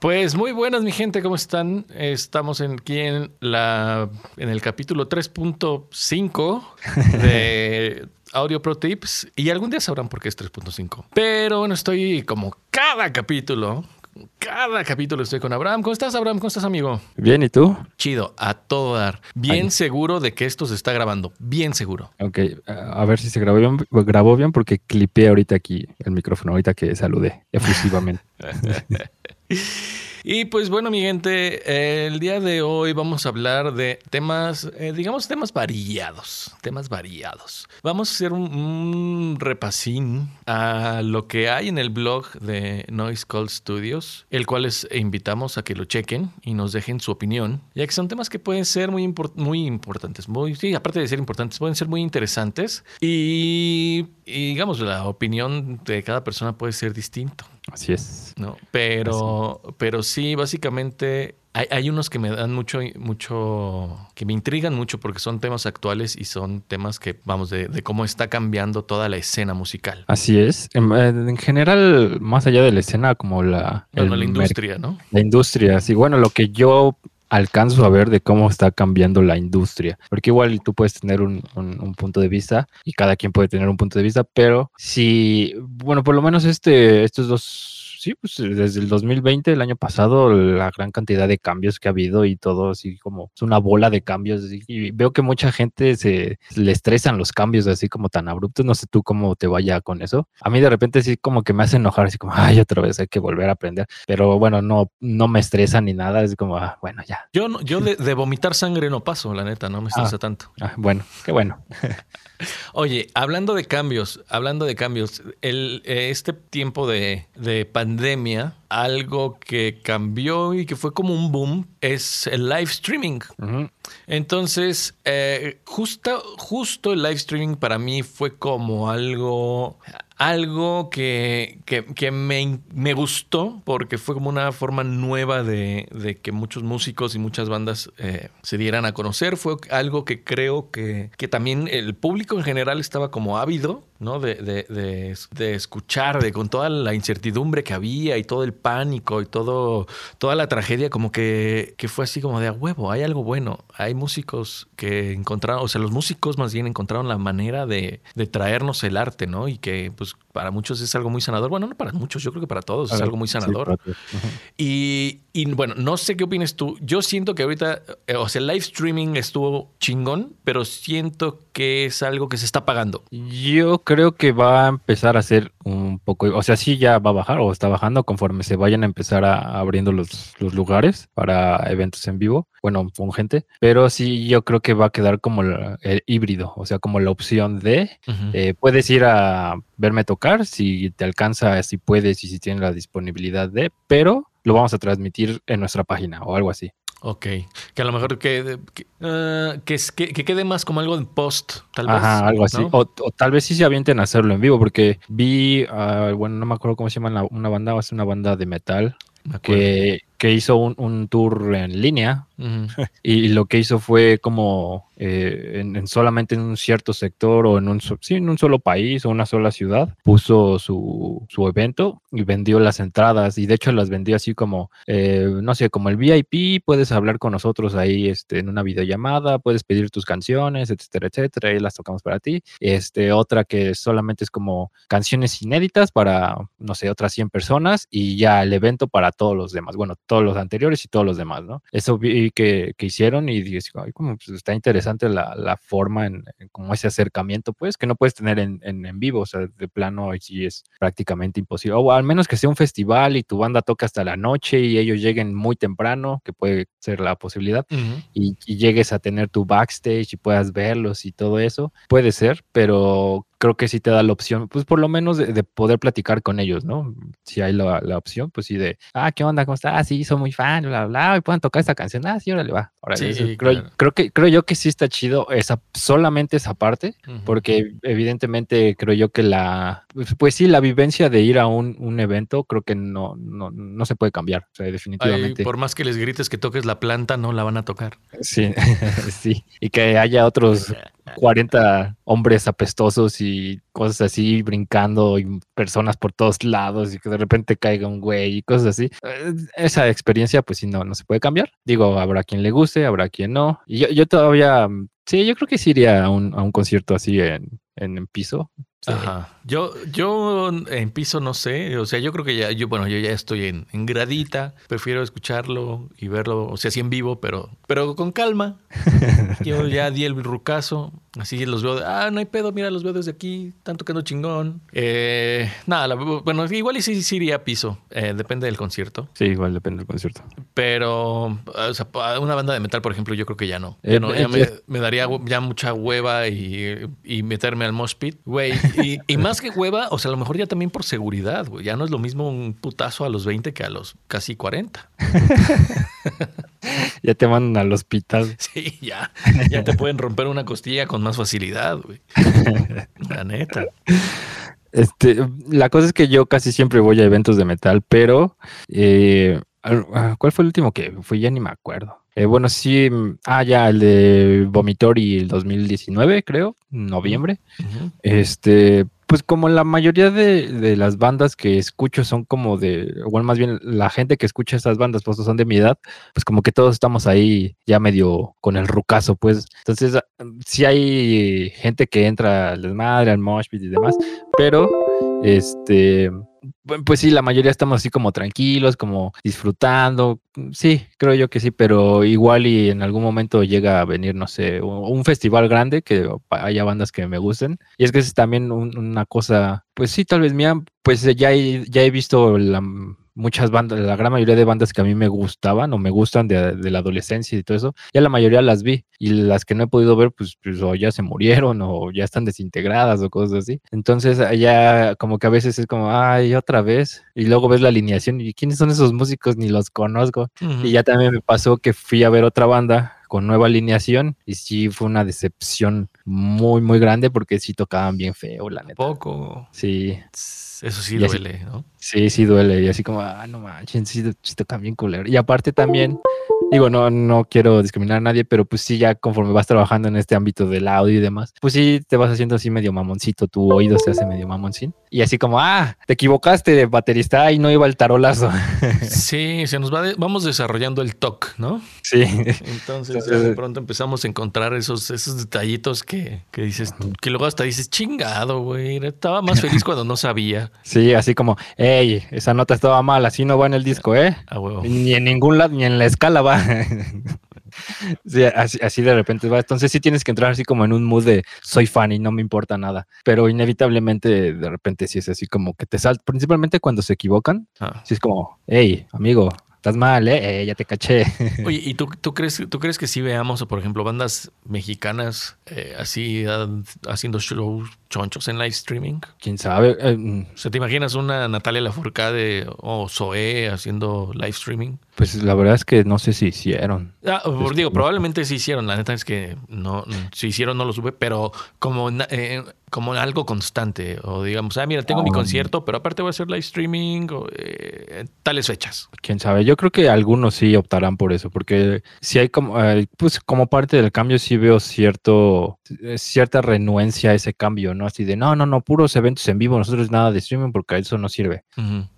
Pues muy buenas, mi gente, ¿cómo están? Estamos aquí en, la, en el capítulo 3.5 de Audio Pro Tips y algún día sabrán por qué es 3.5. Pero bueno, estoy como cada capítulo cada capítulo estoy con Abraham. ¿Cómo estás, Abraham? ¿Cómo estás, amigo? Bien, ¿y tú? Chido, a todo dar. Bien seguro de que esto se está grabando. Bien seguro. Ok, a ver si se grabó bien, grabó bien porque clipeé ahorita aquí el micrófono, ahorita que saludé efusivamente. Y pues bueno, mi gente, el día de hoy vamos a hablar de temas, eh, digamos, temas variados, temas variados. Vamos a hacer un, repasín a lo que hay en el blog de Noise Call Studios, el cual les invitamos a que lo chequen y nos dejen su opinión, ya que son temas que pueden ser muy, muy importantes, muy, sí, aparte de ser importantes, pueden ser muy interesantes y, y digamos, la opinión de cada persona puede ser distinto. Así es. No, pero, pero sí, básicamente hay, unos que me dan mucho, mucho, que me intrigan mucho porque son temas actuales y son temas que, vamos, de, cómo está cambiando toda la escena musical. Así es. En, general, más allá de la escena, como la... la industria, ¿no? La industria, sí. Bueno, lo que yo alcanzo a ver de cómo está cambiando la industria. Porque igual tú puedes tener un, punto de vista y cada quien puede tener un punto de vista, pero si, bueno, por lo menos este, estos dos sí, pues desde el 2020, el año pasado, la gran cantidad de cambios que ha habido y todo así como es una bola de cambios. Y veo que mucha gente se le estresan los cambios así como tan abruptos. No sé tú cómo te vaya con eso. A mí de repente sí como que me hace enojar, así como, ay, otra vez hay que volver a aprender. Pero bueno, no, no me estresa ni nada. Es como, ah, bueno, ya. Yo, no, yo de, vomitar sangre no paso, la neta, no me estresa ah, tanto. Ah, bueno, qué bueno. Oye, hablando de cambios, hablando de cambios, el, eh, este tiempo de, de pandemia pandemia, algo que cambió y que fue como un boom es el live streaming. Entonces, eh, justo, justo el live streaming para mí fue como algo algo que, que, me, me, gustó porque fue como una forma nueva de, de que muchos músicos y muchas bandas eh, se dieran a conocer. Fue algo que creo que, que, también el público en general estaba como ávido, ¿no? De, de, de, escuchar, de con toda la incertidumbre que había y todo el pánico y todo, toda la tragedia, como que, que fue así como de a huevo, hay algo bueno. Hay músicos que encontraron, o sea, los músicos más bien encontraron la manera de, de traernos el arte, ¿no? Y que pues pues, para muchos es algo muy sanador. Bueno, no para muchos, yo creo que para todos es algo muy sanador. y, y, bueno, no sé qué opinas tú. Yo siento que ahorita, eh, o sea, el live streaming estuvo chingón, pero siento que es algo que se está pagando. Yo creo que va a empezar a ser un poco, o sea, sí ya va a bajar o está bajando conforme se vayan a empezar a, abriendo los, los lugares para eventos en vivo, bueno, con gente, pero sí yo creo que va a quedar como el, híbrido, o sea, como la opción de, eh, puedes ir a verme tocar si te alcanza, si puedes y si tienes la disponibilidad de, pero lo vamos a transmitir en nuestra página o algo así. Ok, que a lo mejor que, que, ah, quede más como algo en post, tal vez. Ajá, algo así. O, tal vez sí se avienten a hacerlo en vivo, porque vi, ah, bueno, no me acuerdo cómo se llama una banda, es una banda de metal que, que, hizo un, un, tour en línea y lo que hizo fue como eh, en, solamente en un cierto sector o en un, sí, en un solo país o una sola ciudad, puso su, su, evento y vendió las entradas y de hecho las vendió así como, eh, no sé, como el VIP, puedes hablar con nosotros ahí este, en una videollamada, puedes pedir tus canciones, etcétera, etcétera, y las tocamos para ti. Este, otra que solamente es como canciones inéditas para, no sé, otras 100 personas y ya el evento para todos los demás, bueno, todos los anteriores y todos los demás, ¿no? Eso que, que hicieron y dije, ay, como pues, está interesante la, la forma en, como ese acercamiento, pues, que no puedes tener en, en, vivo, o sea, de plano sí es prácticamente imposible, o al menos que sea un festival y tu banda toca hasta la noche y ellos lleguen muy temprano, que puede ser la posibilidad, y, y llegues a tener tu backstage y puedas verlos y todo eso, puede ser, pero creo que sí te da la opción, pues por lo menos de, poder platicar con ellos, ¿no? Si hay la, opción, pues sí, de, ah, ¿qué onda? ¿Cómo estás? Ah, sí, soy muy fan, bla, bla, y pueden tocar esta canción. Ah, sí, órale, va. sí, creo, que, creo yo que sí está chido esa, solamente esa parte, porque evidentemente creo yo que la, pues, pues, sí, la vivencia de ir a un, un evento, creo que no, no, no, se puede cambiar, o sea, definitivamente. por más que les grites que toques la planta, no la van a tocar. Sí, sí, y que haya otros 40 hombres apestosos y cosas así, brincando y personas por todos lados y que de repente caiga un güey y cosas así. Eh, esa experiencia, pues sí, no, no se puede cambiar. Digo, habrá quien le guste, habrá quien no. Y yo, yo todavía, sí, yo creo que sí iría a un, a un concierto así en, en, piso. Ajá. Yo, yo en piso no sé. O sea, yo creo que ya, yo, bueno, yo ya estoy en, en gradita. Prefiero escucharlo y verlo, o sea, así en vivo, pero, pero con calma. yo ya di el rucaso. Así los veo, ah, no hay pedo, mira, los veo desde aquí, están tocando chingón. Eh, nada, bueno, igual y sí, sí iría a piso, eh, depende del concierto. Sí, igual depende del concierto. Pero, o sea, una banda de metal, por ejemplo, yo creo que ya no. Eh, ya me, me, daría ya mucha hueva y, y meterme al mosh pit, güey. Y, y, más que hueva, o sea, a lo mejor ya también por seguridad, güey. Ya no es lo mismo un putazo a los 20 que a los casi 40. ya te mandan al hospital. Sí, ya. Ya te pueden romper una costilla con más facilidad, güey. La neta. Este, la cosa es que yo casi siempre voy a eventos de metal, pero eh, ¿cuál fue el último que fui? Ya ni me acuerdo. Eh, bueno, sí, ah, ya, el de Vomitori el 2019, creo, noviembre. Este, pues como la mayoría de, las bandas que escucho son como de, bueno, más bien la gente que escucha esas bandas, pues son de mi edad, pues como que todos estamos ahí ya medio con el rucazo, pues. Entonces, ah, sí hay gente que entra al desmadre, al mosh y demás, pero este pues sí, la mayoría estamos así como tranquilos, como disfrutando. Sí, creo yo que sí, pero igual y en algún momento llega a venir, no sé, un festival grande que haya bandas que me gusten. Y es que es también una cosa, pues sí, tal vez mía, pues ya ya he visto la muchas bandas, la gran mayoría de bandas que a mí me gustaban o me gustan de, la adolescencia y todo eso, ya la mayoría las vi y las que no he podido ver, pues, pues, o ya se murieron o ya están desintegradas o cosas así. Entonces ya como que a veces es como, ay, otra vez. Y luego ves la alineación y quiénes son esos músicos, ni los conozco. Y ya también me pasó que fui a ver otra banda con nueva alineación y sí fue una decepción muy, muy grande porque sí tocaban bien feo, la neta. Poco. Sí. Eso sí duele, ¿no? Sí, sí duele. Y así como, ah, no manches, sí, sí tocan bien culero. Y aparte también digo, no, no quiero discriminar a nadie, pero pues sí, ya conforme vas trabajando en este ámbito del audio y demás, pues sí te vas haciendo así medio mamoncito, tu oído se hace medio mamoncín. Y así como, ah, te equivocaste de baterista y no iba el tarolazo. Sí, se nos va, vamos desarrollando el TOC, ¿no? Sí. Entonces, de pronto empezamos a encontrar esos, esos detallitos que, que dices, que luego hasta dices, chingado, güey, estaba más feliz cuando no sabía. Sí, así como, hey, esa nota estaba mal, así no va en el disco, ¿eh? Ni en ningún lado, ni en la escala va. sí, así, de repente va. Entonces sí tienes que entrar así como en un mood de soy fan y no me importa nada. Pero inevitablemente de repente sí es así como que te salta, principalmente cuando se equivocan. Ah. Sí es como, hey, amigo, estás mal, ¿eh? ¿eh? ya te caché. Oye, ¿y tú, tú, crees, tú crees que sí veamos, por ejemplo, bandas mexicanas eh, así haciendo shows chonchos en live streaming? ¿Quién sabe? Eh, mm. o sea, ¿te imaginas una Natalia Lafourcade o Zoé haciendo live streaming? Pues la verdad es que no sé si hicieron. Ah, digo, probablemente sí hicieron. La neta es que no, si hicieron no lo supe, pero como, eh, como algo constante. O digamos, ah, mira, tengo mi ah. concierto, pero aparte voy a hacer live streaming o eh, tales fechas. Quién sabe. Yo creo que algunos sí optarán por eso, porque si hay como, pues como parte del cambio sí veo cierto, cierta renuencia a ese cambio, ¿no? Así de, no, no, no, puros eventos en vivo, nosotros nada de streaming porque eso no sirve.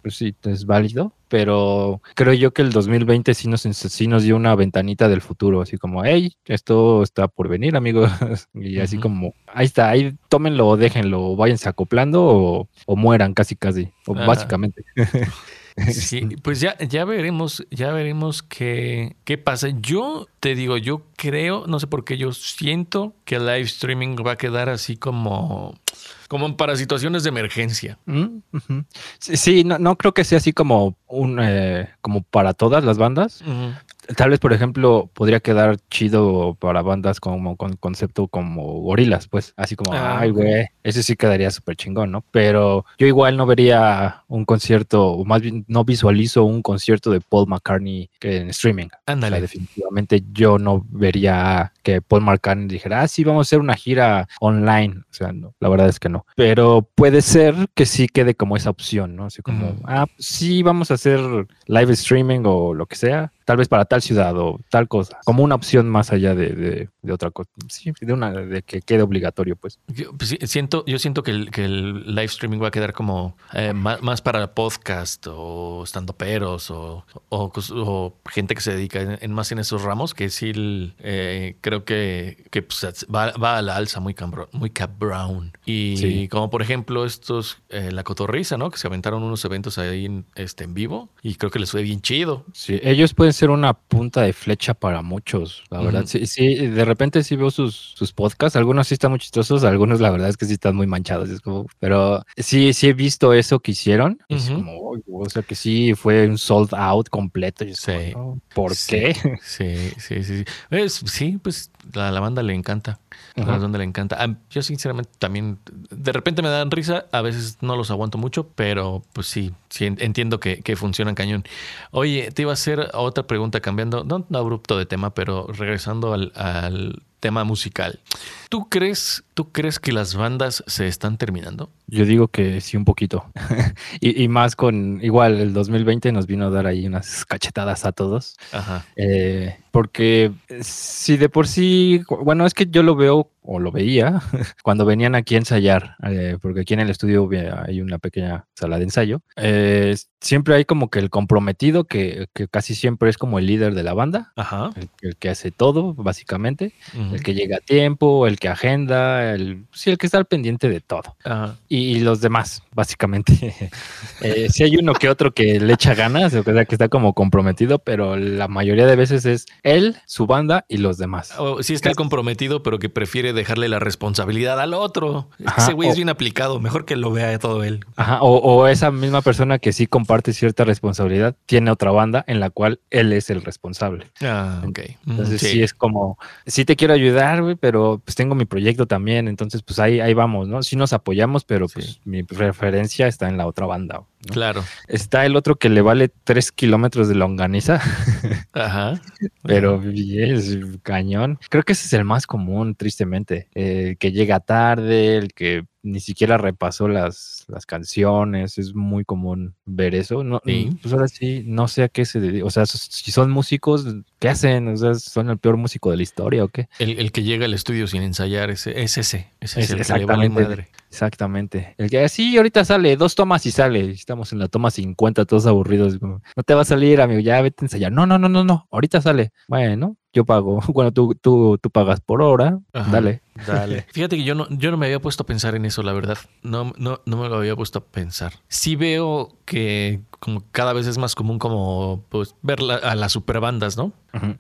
Pues sí, es válido, pero creo yo que el 2020 sí nos, sí nos dio una ventanita del futuro, así como, hey, esto está por venir, amigos. y así como, ahí está, ahí tómenlo o déjenlo, váyanse acoplando o, o mueran casi, casi, o básicamente. Sí, pues ya, ya veremos, ya veremos qué, qué pasa. Yo te digo, yo creo, no sé por qué, yo siento que el live streaming va a quedar así como, como para situaciones de emergencia. Mm, sí, no, no, creo que sea así como un eh, como para todas las bandas. Tal vez, por ejemplo, podría quedar chido para bandas como con concepto como gorilas, pues, así como, ah, ay, güey, ese sí quedaría súper chingón, ¿no? Pero yo igual no vería un concierto, o más bien no visualizo un concierto de Paul McCartney en streaming. Ándale. definitivamente yo no vería que Paul McCartney dijera, ah, sí, vamos a hacer una gira online. O sea, no, la verdad es que no. Pero puede ser que sí quede como esa opción, ¿no? Así como, ah, sí, vamos a hacer live streaming o lo que sea, tal vez para tal ciudad o tal cosa, como una opción más allá de, otra cosa, sí, de una de que quede obligatorio, pues. Yo, pues, siento, yo siento que el, que el live streaming va a quedar como eh, más, para podcast o estando peros o, o, gente que se dedica en, más en esos ramos, que sí eh, creo que, que pues, va, va, a la alza muy, muy cap brown. Y como por ejemplo estos, eh, la cotorriza, ¿no? Que se aventaron unos eventos ahí en, este, en vivo y creo que les fue bien chido. Sí, ellos pueden ser una punta de flecha para muchos, la verdad. Sí, sí, de repente sí veo sus, sus podcasts, algunos sí están muy chistosos, algunos la verdad es que sí están muy manchados, es como, pero sí, sí he visto eso que hicieron, es como, o sea que sí fue un sold out completo. Y sí. ¿Por qué? Sí, sí, sí. Sí, sí pues la, la banda le encanta. La banda le encanta. Ah, yo sinceramente también, de repente me dan risa, a veces no los aguanto mucho, pero pues sí, sí entiendo que, que funcionan cañón. Oye, te iba a hacer otra pregunta cambiando, no, no abrupto de tema, pero regresando al, al tema musical. ¿Tú crees, ¿Tú crees que las bandas se están terminando? Yo digo que sí, un poquito. y, más con, igual, el 2020 nos vino a dar ahí unas cachetadas a todos. Ajá. Eh, porque si de por sí, bueno, es que yo lo veo o lo veía cuando venían aquí a ensayar, eh, porque aquí en el estudio hay una pequeña sala de ensayo. Eh, siempre hay como que el comprometido, que, casi siempre es como el líder de la banda, El, que hace todo, básicamente, el que llega a tiempo, el que agenda, el, sí, el que está al pendiente de todo. Y, los demás, básicamente. eh, sí hay uno que otro que le echa ganas, o sea, que está como comprometido, pero la mayoría de veces es él, su banda y los demás. O sí está el comprometido, pero que prefiere dejarle la responsabilidad al otro. Ese güey es bien aplicado, mejor que lo vea todo él. Ajá, o, esa misma persona que sí comparte cierta responsabilidad, tiene otra banda en la cual él es el responsable. Ah, ok. Entonces sí. es como, sí te quiero ayudar, güey, pero pues tengo mi proyecto también, entonces pues ahí, ahí vamos, ¿no? Sí nos apoyamos, pero pues mi está en la otra banda. Claro. Está el otro que le vale tres kilómetros de longaniza. Ajá. Pero es cañón. Creo que ese es el más común, tristemente. El que llega tarde, el que ni siquiera repasó las, las canciones. Es muy común ver eso. No, Pues ahora sí, no sé a qué se dedica. O sea, si son músicos, ¿qué hacen? O sea, ¿son el peor músico de la historia o qué? El, que llega al estudio sin ensayar, ese, es ese. Ese es, el que le madre. Exactamente. El que sí, ahorita sale, dos tomas y sale. Estamos en la toma 50, todos aburridos. No te va a salir, amigo, ya vete a ensayar. No, no, no, no, no. Ahorita sale. Bueno, yo pago. Bueno, tú, tú, tú pagas por hora. Dale. Dale. Fíjate que yo no, yo no me había puesto a pensar en eso, la verdad. No, no, no me lo había puesto a pensar. Sí veo que como cada vez es más común como pues ver a las superbandas, ¿no?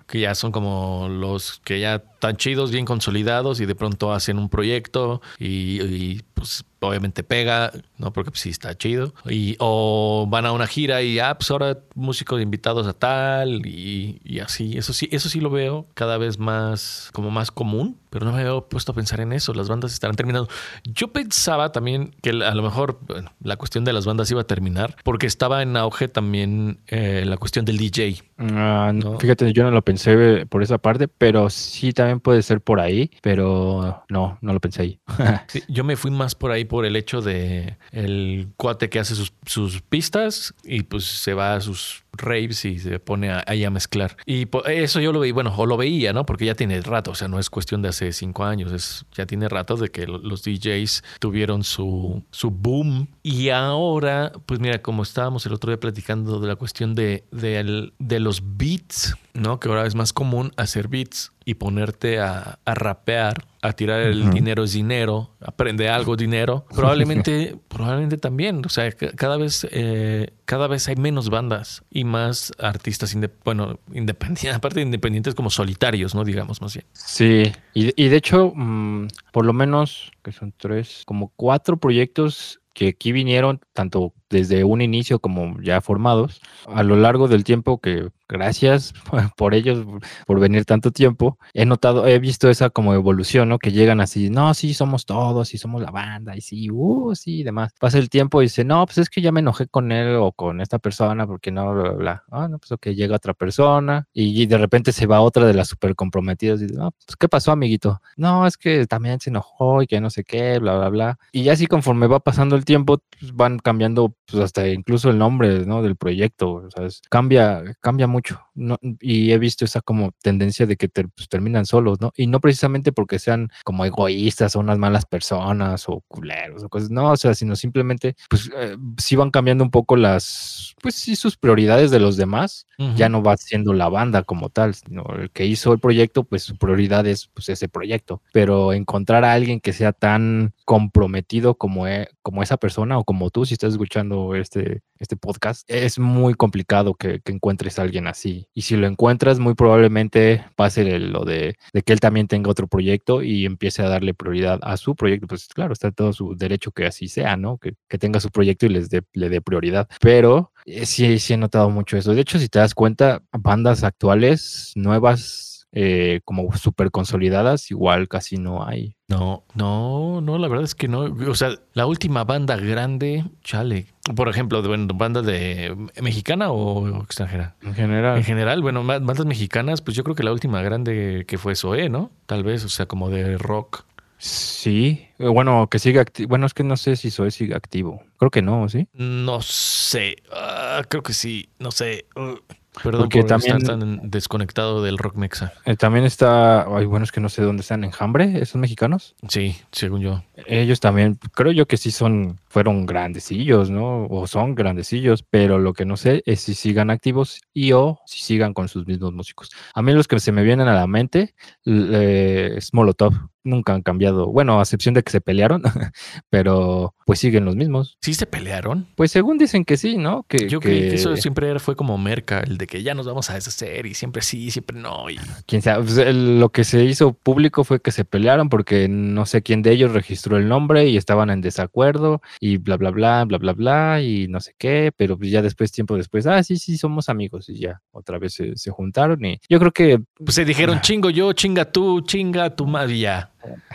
Que ya son como los que ya están chidos, bien consolidados y de pronto hacen un proyecto y, pues obviamente pega, ¿no? Porque pues, sí está chido. Y, o van a una gira y ah, pues ahora músicos invitados a tal y, y así. Eso sí, eso sí lo veo cada vez más como más común pero no me había puesto a pensar en eso. Las bandas estarán terminando. Yo pensaba también que a lo mejor la cuestión de las bandas iba a terminar porque estaba en auge también eh, la cuestión del DJ. Ah, fíjate, yo no lo pensé por esa parte, pero sí también puede ser por ahí, pero no, no lo pensé ahí. yo me fui más por ahí por el hecho de el cuate que hace sus, sus pistas y pues se va a sus raves y se pone ahí a mezclar. Y eso yo lo veía, bueno, o lo veía, ¿no? Porque ya tiene rato, o sea, no es cuestión de hace cinco años, es, ya tiene rato de que los DJs tuvieron su, su boom. Y ahora, pues mira, como estábamos el otro día platicando de la cuestión de, de, de los beats, ¿no? Que ahora es más común hacer beats y ponerte a, rapear, a tirar el dinero es dinero, aprende algo dinero. Probablemente, probablemente también. O sea, cada vez, eh, cada vez hay menos bandas y más artistas, bueno, independientes, aparte de independientes como solitarios, ¿no? Digamos más bien. Sí, y, de hecho, mm, por lo menos, que son tres, como cuatro proyectos que aquí vinieron tanto desde un inicio como ya formados, a lo largo del tiempo que gracias por ellos, por venir tanto tiempo. He notado, he visto esa como evolución, ¿no? Que llegan así, no, sí, somos todos, y somos la banda, y sí, uh, sí, y demás. Pasa el tiempo y dice, no, pues es que ya me enojé con él o con esta persona porque no, bla, bla, bla. Ah, no, pues ok, llega otra persona y, de repente se va otra de las súper comprometidas y dice, no, pues ¿qué pasó, amiguito? No, es que también se enojó y que no sé qué, bla, bla, bla. Y ya así conforme va pasando el tiempo, pues van cambiando pues hasta incluso el nombre, ¿no? Del proyecto, o sea, cambia, cambia mucho. No, y he visto esa como tendencia de que pues, terminan solos, ¿no? Y no precisamente porque sean como egoístas o unas malas personas o culeros o cosas, no, o sea, sino simplemente, pues eh, sí van cambiando un poco las, pues sí, sus prioridades de los demás, ya no va siendo la banda como tal, sino el que hizo el proyecto, pues su prioridad es pues ese proyecto, pero encontrar a alguien que sea tan comprometido como, e, como esa persona o como tú, si estás escuchando este, este podcast, es muy complicado que, encuentres a alguien así. Y si lo encuentras, muy probablemente pase lo de, que él también tenga otro proyecto y empiece a darle prioridad a su proyecto. Pues claro, está todo su derecho que así sea, ¿no? Que, tenga su proyecto y les dé, le dé prioridad. Pero eh, sí, sí he notado mucho eso. De hecho, si te das cuenta, bandas actuales, nuevas, eh, como súper consolidadas, igual casi no hay. No, no, no, la verdad es que no. O sea, la última banda grande, chale. Por ejemplo, de, bueno, banda de mexicana o extranjera. En general. En general, bueno, bandas mexicanas, pues yo creo que la última grande que fue Zoé, ¿no? Tal vez, o sea, como de rock. Sí, eh, bueno, que siga activo. Bueno, es que no sé si Zoé sigue activo. Creo que no, ¿sí? No sé. Ah, creo que sí. No sé. Uh. Perdón Porque por también, estar tan desconectado del rock mexa. Eh, también está, ay, bueno, es que no sé dónde están, ¿Enjambre? ¿Esos mexicanos? Sí, según yo. Ellos también, creo yo que sí son, fueron grandecillos, ¿no? O son grandecillos, pero lo que no sé es si sigan activos y o si sigan con sus mismos músicos. A mí los que se me vienen a la mente es Molotov nunca han cambiado. Bueno, a excepción de que se pelearon, pero pues siguen los mismos. ¿Sí se pelearon? Pues según dicen que sí, ¿no? Que, Yo que... que eso siempre fue como merca, el de que ya nos vamos a deshacer y siempre sí, siempre no. Y... Quién sabe, pues, lo que se hizo público fue que se pelearon porque no sé quién de ellos registró el nombre y estaban en desacuerdo y bla, bla, bla, bla, bla, bla y no sé qué, pero pues ya después, tiempo después, ah, sí, sí, somos amigos y ya otra vez se, juntaron y yo creo que... Pues se dijeron chingo yo, chinga tú, chinga tu madre ya.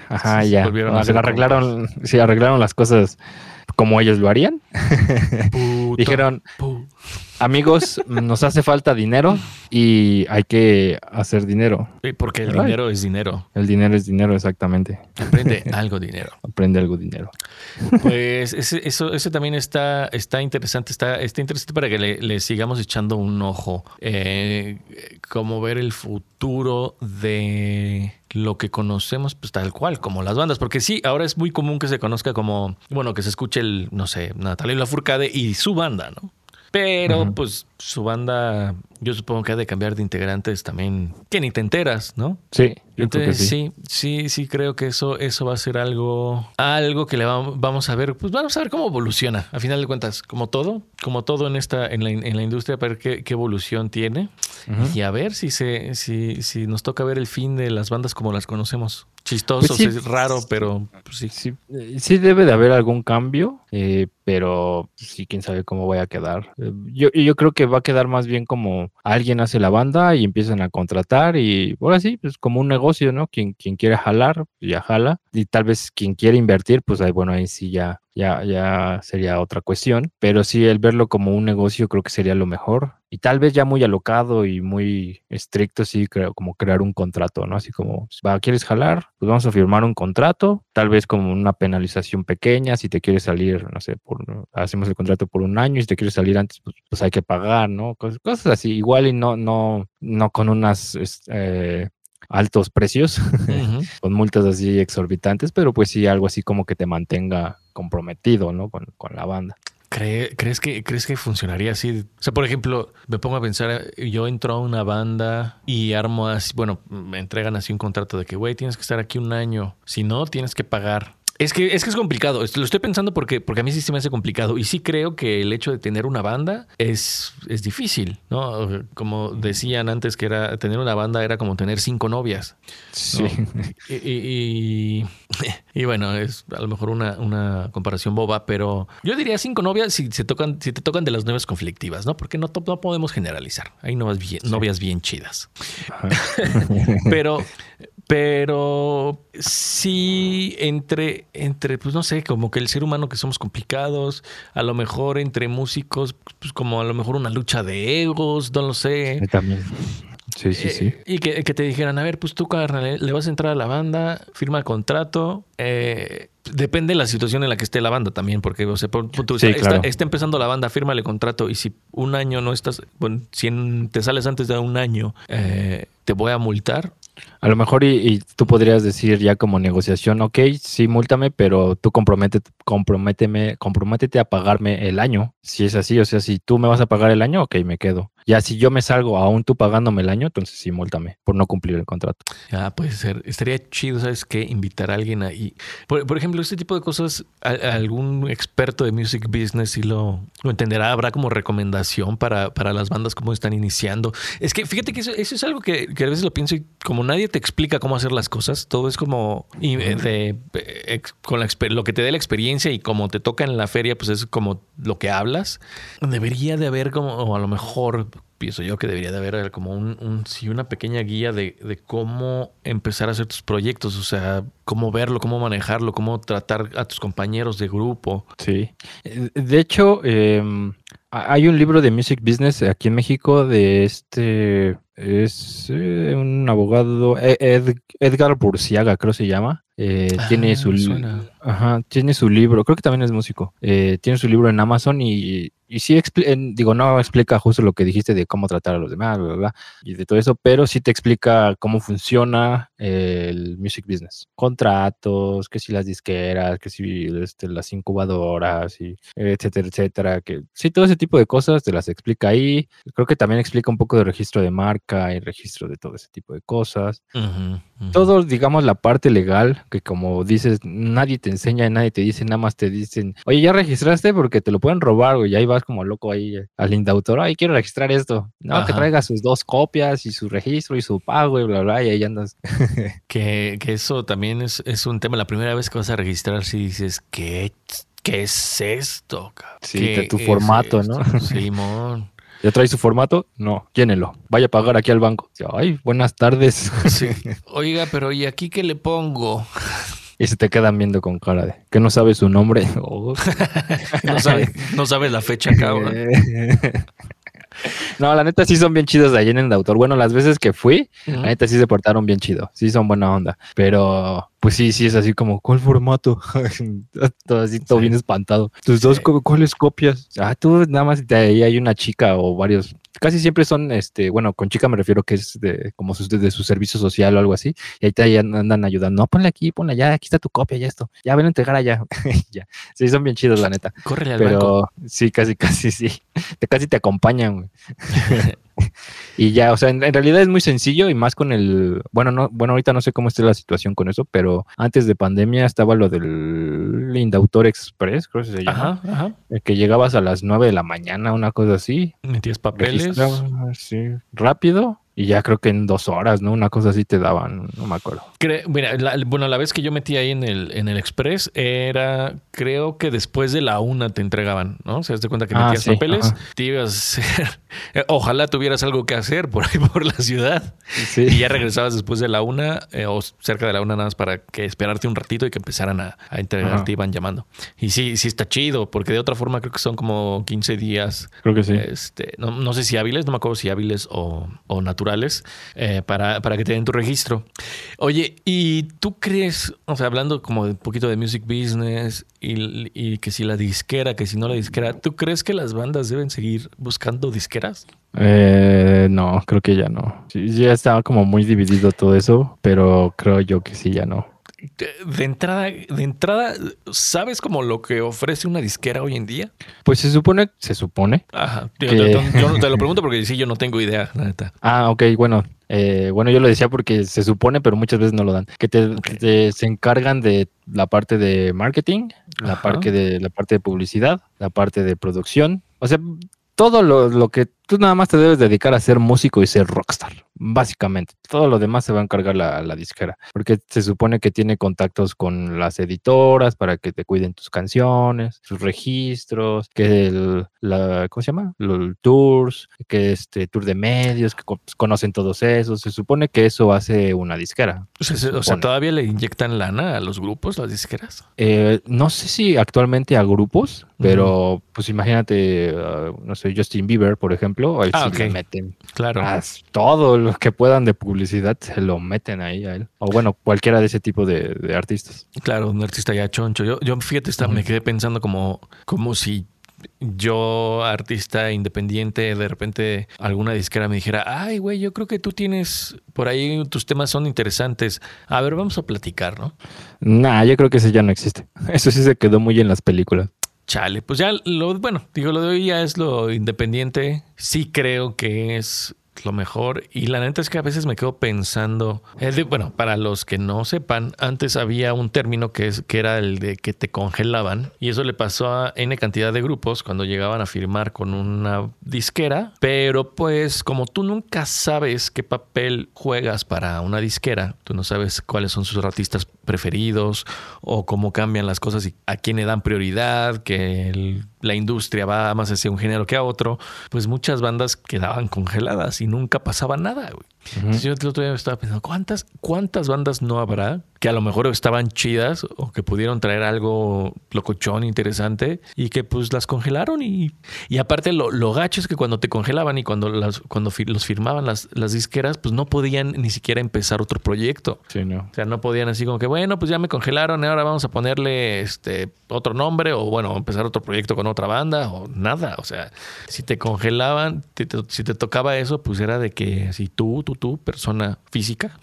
Ajá, ya. Se arreglaron, sí, arreglaron las cosas como ellos lo harían. Dijeron, amigos, nos hace falta dinero y hay que hacer dinero. porque el dinero es dinero. El dinero es dinero, exactamente. Aprende algo dinero. Aprende algo dinero. Pues eso, eso también está, está interesante, está, está interesante para que le, sigamos echando un ojo. Eh, como ver el futuro de lo que conocemos, pues tal cual, como las bandas. Porque sí, ahora es muy común que se conozca como, bueno, que se escuche el, no sé, Natalia Lafourcade y su banda, ¿no? Pero, pues, su banda, yo supongo que ha de cambiar de integrantes también, que ni te enteras, ¿no? Sí, Entonces, sí. sí. sí, creo que eso, eso va a ser algo, algo que le vamos, a ver, pues vamos a ver cómo evoluciona. A final de cuentas, como todo, como todo en esta, en la, en la industria, para ver qué, qué evolución tiene. Y a ver si se, si, si nos toca ver el fin de las bandas como las conocemos chistoso, pues es raro, pero pues sí. sí. Sí, debe de haber algún cambio, eh, pero sí, quién sabe cómo vaya a quedar. Eh, yo, yo creo que va a quedar más bien como alguien hace la banda y empiezan a contratar y ahora sí, pues como un negocio, ¿no? Quien, quien quiere jalar, ya jala. Y tal vez quien quiere invertir, pues ahí, bueno, ahí sí ya ya, ya sería otra cuestión, pero sí el verlo como un negocio creo que sería lo mejor. Y tal vez ya muy alocado y muy estricto, sí, creo, como crear un contrato, ¿no? Así como, va, ¿quieres jalar? Pues vamos a firmar un contrato, tal vez como una penalización pequeña, si te quieres salir, no sé, por, hacemos el contrato por un año y si te quieres salir antes, pues, pues hay que pagar, ¿no? Cosas, así, igual y no, no, no con unas... Eh, altos precios, con multas así exorbitantes, pero pues sí algo así como que te mantenga comprometido, ¿no? Con, la banda. ¿Crees que, ¿Crees que funcionaría así? O sea, por ejemplo, me pongo a pensar, yo entro a una banda y armo así, bueno, me entregan así un contrato de que, güey, tienes que estar aquí un año. Si no, tienes que pagar. Es que, es que es complicado. Lo estoy pensando porque, porque a mí sí se me hace complicado. Y sí creo que el hecho de tener una banda es, es difícil, ¿no? Como decían antes que era tener una banda era como tener cinco novias. Sí. Y, y, bueno, es a lo mejor una, una, comparación boba, pero yo diría cinco novias si se tocan, si te tocan de las novias conflictivas, ¿no? Porque no, no podemos generalizar. Hay novias bien, novias bien chidas. pero pero sí, entre, entre, pues no sé, como que el ser humano que somos complicados, a lo mejor entre músicos, pues como a lo mejor una lucha de egos, no lo sé. también. Sí, sí, sí. Eh, y que, te dijeran, a ver, pues tú, carnal, le vas a entrar a la banda, firma el contrato. Eh, depende de la situación en la que esté la banda también, porque o sea, está, empezando la banda, firma el contrato y si un año no estás, bueno, si te sales antes de un año, eh, te voy a multar. A lo mejor y, tú podrías decir ya como negociación, ok, sí, múltame, pero tú comprométete, comprométeme, comprométete a pagarme el año. Si es así, o sea, si tú me vas a pagar el año, ok, me quedo. Ya si yo me salgo aún tú pagándome el año, entonces sí, múltame por no cumplir el contrato. Ya, puede ser. Estaría chido, ¿sabes qué? Invitar a alguien ahí. Por, ejemplo, este tipo de cosas, algún experto de music business sí lo, lo entenderá. Habrá como recomendación para, para las bandas como están iniciando. Es que fíjate que eso, es algo que, a veces lo pienso y como nadie te explica cómo hacer las cosas, todo es como de, con lo que te dé la experiencia y como te toca en la feria, pues es como lo que hablas. Debería de haber como, o a lo mejor pienso yo que debería de haber como un, sí, una pequeña guía de, cómo empezar a hacer tus proyectos, o sea, cómo verlo, cómo manejarlo, cómo tratar a tus compañeros de grupo. Sí. Eh, de hecho, em, hay un libro de Music Business aquí en México de este, es eh, un abogado, e, Edgar Burciaga creo se llama. Eh, tiene ah, su ajá, tiene su libro, creo que también es músico. tiene su libro en Amazon y y sí, digo, no explica justo lo que dijiste de cómo tratar a los demás, bla, bla, y de todo eso, pero sí te explica cómo funciona el music business. Contratos, que si las disqueras, que si este, las incubadoras, y etcétera, etcétera. Que sí, todo ese tipo de cosas te las explica ahí. Creo que también explica un poco de registro de marca y registro de todo ese tipo de cosas. Todo, digamos, la parte legal, que como dices, nadie te enseña, nadie te dice, nada más te dicen, oye, ya registraste porque te lo pueden robar, o ya ahí vas como loco ahí eh, al indautor, ay, quiero registrar esto. No, que traiga sus dos copias y su registro y su pago y bla, bla, y ahí andas. que, que eso también es, es, un tema. La primera vez que vas a registrar, si dices, ¿qué, qué es esto? Sí, de tu formato, ¿no? Simón. ¿Ya trae su formato? No, llénelo. Vaya a pagar aquí al banco. Ay, buenas tardes. Oiga, pero ¿y aquí qué le pongo? y se te quedan viendo con cara de que no sabes su nombre. no, sabes no la fecha, cabrón. No, la neta sí son bien chidos allí en el autor. Bueno, las veces que fui, la neta sí se portaron bien chido. Sí son buena onda. Pero, pues sí, sí es así como, ¿cuál formato? todo así, todo bien espantado. Tus dos, ¿cuáles copias? Ah, tú nada más ahí hay una chica o varios casi siempre son, este, bueno, con chica me refiero que es de, como su, de su servicio social o algo así, y ahí te andan ayudando, no, ponle aquí, ponle allá, aquí está tu copia, ya esto, ya ven a entregar allá, ya, sí, son bien chidos, la neta. Córrele al Pero sí, casi, casi, sí, te, casi te acompañan, y ya, o sea, en, realidad es muy sencillo y más con el, bueno, no, bueno, ahorita no sé cómo está la situación con eso, pero antes de pandemia estaba lo del Indautor Express, creo que se llama, ajá, ajá. El que llegabas a las 9 de la mañana, una cosa así. Metías papeles. Sí, rápido y ya creo que en dos horas, ¿no? Una cosa así te daban, no me acuerdo. mira, bueno, la vez que yo metí ahí en el, en el Express era, creo que después de la una te entregaban, ¿no? Se das cuenta que ah, metías papeles, te ibas a hacer, ojalá tuvieras algo que hacer por ahí por la ciudad. Y ya regresabas después de la una eh, o cerca de la una nada más para que esperarte un ratito y que empezaran a, a entregarte, iban llamando. Y sí, sí está chido, porque de otra forma creo que son como 15 días. Creo que sí. Este, no, no sé si hábiles, no me acuerdo si hábiles o, o naturales eh, para, para, que te den tu registro. Oye, ¿y tú crees, o sea, hablando como de un poquito de music business y, que si la disquera, que si no la disquera, ¿tú crees que las bandas deben seguir buscando disqueras? Eh, no, creo que ya no. ya estaba como muy dividido todo eso, pero creo yo que sí, ya no de entrada, de entrada, ¿sabes como lo que ofrece una disquera hoy en día? Pues se supone, se supone. Ajá. Yo, te lo pregunto porque sí, yo no tengo idea, la neta. Ah, ok, bueno. Eh, bueno, yo lo decía porque se supone, pero muchas veces no lo dan. Que te, se encargan de la parte de marketing, la parte de la parte de publicidad, la parte de producción. O sea, todo lo, lo, que tú nada más te debes dedicar a ser músico y ser rockstar, básicamente. Todo lo demás se va a encargar la, la, disquera, porque se supone que tiene contactos con las editoras para que te cuiden tus canciones, sus registros, que el, la, ¿cómo se llama? Los tours, que este tour de medios, que pues, conocen todos esos. Se supone que eso hace una disquera. O sea, o sea ¿todavía le inyectan lana a los grupos, las disqueras? Eh, no sé si actualmente a grupos, pero pues imagínate, uh, no sé, Justin Bieber, por ejemplo, ahí ah, sí meten. Claro. todo lo que puedan de publicidad se lo meten ahí a él. O bueno, cualquiera de ese tipo de, artistas. Claro, un artista ya choncho. Yo, yo fíjate, me quedé pensando como, como si yo, artista independiente, de repente alguna disquera me dijera, ay, güey, yo creo que tú tienes, por ahí tus temas son interesantes. A ver, vamos a platicar, ¿no? Nah, yo creo que ese ya no existe. Eso sí se quedó muy en las películas. Chale, pues ya lo, bueno, digo, lo de hoy ya es lo independiente. Sí creo que es lo mejor. Y la neta es que a veces me quedo pensando, eh, bueno, para los que no sepan, antes había un término que, es, que era el de que te congelaban. Y eso le pasó a N cantidad de grupos cuando llegaban a firmar con una disquera. Pero pues como tú nunca sabes qué papel juegas para una disquera, tú no sabes cuáles son sus artistas preferidos o cómo cambian las cosas y a quién le dan prioridad, que el la industria va más hacia un género que a otro, pues muchas bandas quedaban congeladas y nunca pasaba nada. Yo el otro día estaba pensando, ¿cuántas, ¿cuántas bandas no habrá que a lo mejor estaban chidas o que pudieron traer algo locochón, interesante y que pues las congelaron? Y, y aparte lo, lo, gacho es que cuando te congelaban y cuando, las, cuando los firmaban las, las disqueras, pues no podían ni siquiera empezar otro proyecto. Sí, no. O sea, no podían así como que, bueno, pues ya me congelaron, ahora vamos a ponerle este otro nombre o bueno, empezar otro proyecto con otra banda o nada. O sea, si te congelaban, si te tocaba eso, pues era de que si tú, tú, tú, persona física,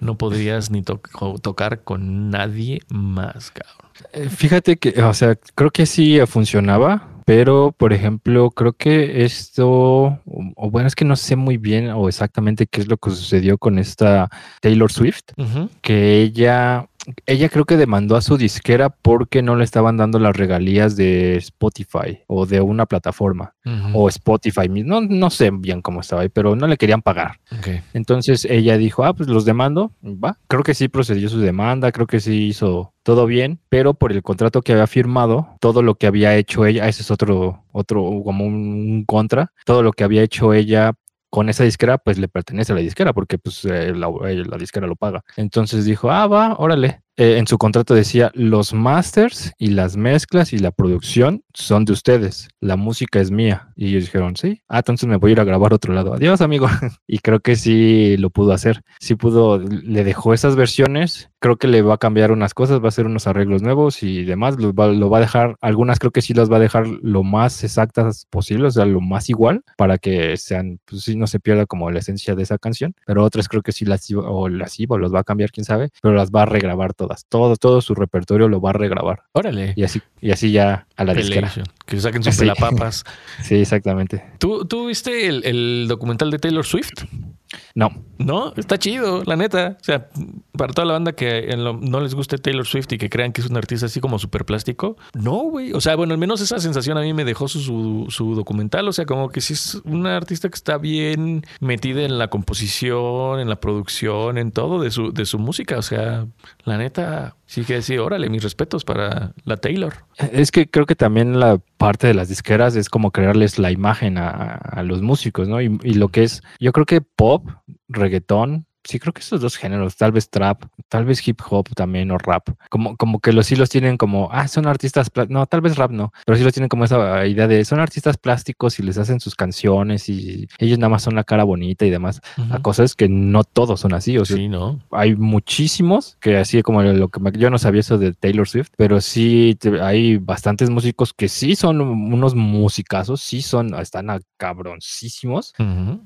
no podrías ni tocar con nadie más, cabrón. Eh, fíjate que, o sea, creo que sí funcionaba, pero por ejemplo, creo que esto, o, bueno, es que no sé muy bien o exactamente qué es lo que sucedió con esta Taylor Swift, que ella ella creo que demandó a su disquera porque no le estaban dando las regalías de Spotify o de una plataforma o Spotify. No, no sé bien cómo estaba ahí, pero no le querían pagar. Entonces ella dijo, ah, pues los demando, va. Creo que sí procedió su demanda, creo que sí hizo todo bien, pero por el contrato que había firmado, todo lo que había hecho ella, ese es otro, otro, como un contra, todo lo que había hecho ella con esa disquera, pues le pertenece a la disquera, porque pues eh, la, eh, la, disquera lo paga. Entonces dijo, ah, va, órale. Eh, en su contrato decía, los masters y las mezclas y la producción son de ustedes, la música es mía. Y ellos dijeron, sí, ah, entonces me voy a ir a grabar otro lado. Adiós, amigo. y creo que sí lo pudo hacer. Sí pudo, le dejó esas versiones. Creo que le va a cambiar unas cosas, va a hacer unos arreglos nuevos y demás. Lo va, lo va a dejar, algunas creo que sí las va a dejar lo más exactas posible, o sea, lo más igual, para que sean, pues sí, no se pierda como la esencia de esa canción. Pero otras creo que sí las o las iba, o los va a cambiar, quién sabe, pero las va a regrabar todo todo, todo su repertorio lo va a regrabar. Órale. Y así, y así ya a la disquera. Que saquen sus sí. papas sí, exactamente. ¿Tú, ¿Tú viste el, el documental de Taylor Swift? No. No, está chido, la neta. O sea, para toda la banda que no les guste Taylor Swift y que crean que es un artista así como súper plástico, no, güey. O sea, bueno, al menos esa sensación a mí me dejó su, su, documental. O sea, como que sí es una artista que está bien metida en la composición, en la producción, en todo de su, de su música. O sea, la neta, sí que sí, órale, mis respetos para la Taylor. Es que creo que también la parte de las disqueras es como crearles la imagen a, los músicos, ¿no? Y, y, lo que es, yo creo que pop, reggaetón, sí creo que esos dos géneros, tal vez trap, tal vez hip hop también o rap, como, como que los hilos tienen como, ah, son artistas, no, tal vez rap no, pero sí los tienen como esa idea de, son artistas plásticos y les hacen sus canciones y ellos nada más son la cara bonita y demás. La cosa es que no todos son así, o sea, sí, ¿no? hay muchísimos que así como lo que yo no sabía eso de Taylor Swift, pero sí hay bastantes músicos que sí son unos musicazos, sí son, están cabroncísimos,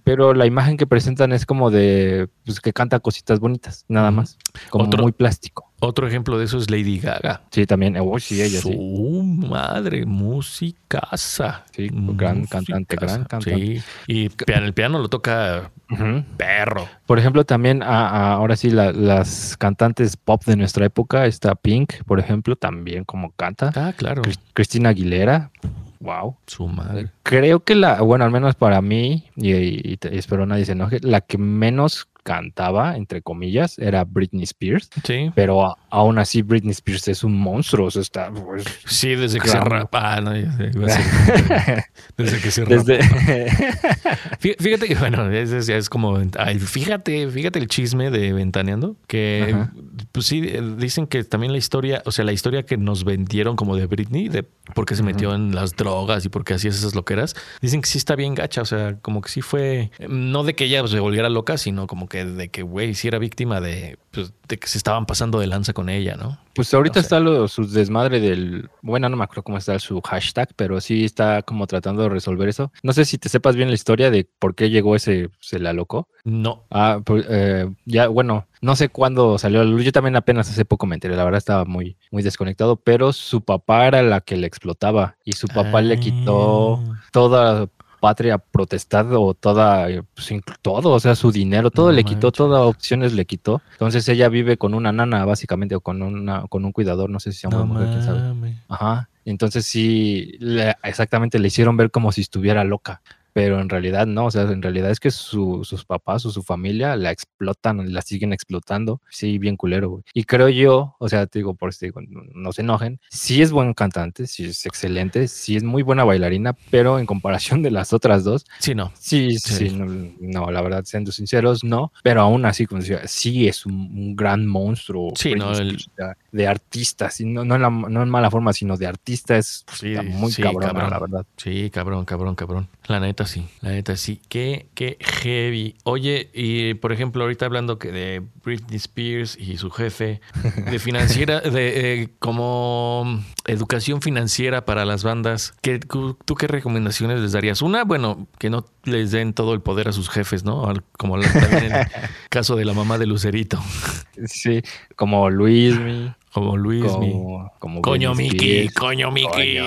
pero la imagen que presentan es como de, pues que canta cositas bonitas, nada más, como muy plástico. Otro ejemplo de eso es Lady Gaga. Sí, también. Oh, sí, ella Su madre, musicaza. Sí, gran cantante, gran cantante. Sí, y el piano lo toca Perro. Por ejemplo, también ahora sí las cantantes pop de nuestra época, está Pink, por ejemplo, también como canta. Ah, claro. Cristina Aguilera. Wow. Su madre. Creo que la, bueno, al menos para mí, y, y espero nadie se enoje, la que menos cantaba, entre comillas, era Britney Spears. Sí. Pero aún así Britney Spears es un monstruo. O sea, está, pues, sí, desde que se rapa. Desde que se rapa. Fíjate que, bueno, es, es, como. fíjate, fíjate el chisme de Ventaneando. Que, pues sí, dicen que también la historia, o sea, la historia que nos vendieron como de Britney, de por qué se metió en las drogas y por qué hacía esas loqueras, dicen que sí está bien gacha. O sea, como que sí fue. No de que ella se volviera loca, sino como que de que, güey, si era víctima de, pues, de que se estaban pasando de lanza con ella, ¿no? Pues ahorita está lo, su desmadre del, bueno, no me acuerdo cómo está su hashtag, pero sí está como tratando de resolver eso. No sé si te sepas bien la historia de por qué llegó ese, se la locó. No. Ah, pues, eh, ya, bueno, no sé cuándo salió a la luz. Yo también apenas hace poco me enteré, la verdad estaba muy, muy desconectado, pero su papá era la que le explotaba y su papá le quitó ah. toda patria protestado o toda, pues, todo, o sea, su dinero, todo le quitó, todas opciones le quitó. Entonces ella vive con una nana, básicamente, o con, una, con un cuidador, no sé si se llama mujer, quién sabe. Ajá. Entonces sí, exactamente le hicieron ver como si estuviera loca pero en realidad no, o sea, en realidad es que sus papás o su familia la explotan, la siguen explotando, sí, bien culero, güey. Y creo yo, o sea, te digo, por eso digo, no, se enojen, sí es buen cantante, sí es excelente, sí es muy buena bailarina, pero en comparación de las otras dos, sí, no. Sí, sí, no, la verdad, siendo sinceros, no, pero aún así, como decía, sí es un, gran monstruo. Sí, no, de artista, no, no, en la, no, en mala forma, sino de artista, es muy cabrón, la verdad. Sí, cabrón, cabrón, cabrón. La neta sí, la neta sí. Qué, qué heavy. Oye, y por ejemplo, ahorita hablando que de Britney Spears y su jefe, de financiera, de eh, como educación financiera para las bandas, ¿qué, ¿tú qué recomendaciones les darías? Una, bueno, que no les den todo el poder a sus jefes, ¿no? Como también en el caso de la mamá de Lucerito. Sí, como Luismi. Como Luis, como, coño Mickey, coño Mickey.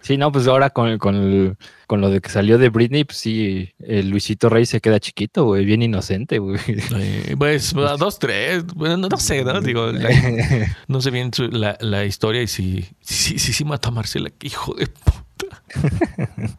sí. no, pues ahora con, con, con, lo de que salió de Britney, pues sí, el Luisito Rey se queda chiquito, güey, bien inocente, güey. pues a dos, tres, bueno, no, sé, ¿no? Digo, no sé bien la, la, historia y si, si, si, si mata a Marcela, hijo de puta.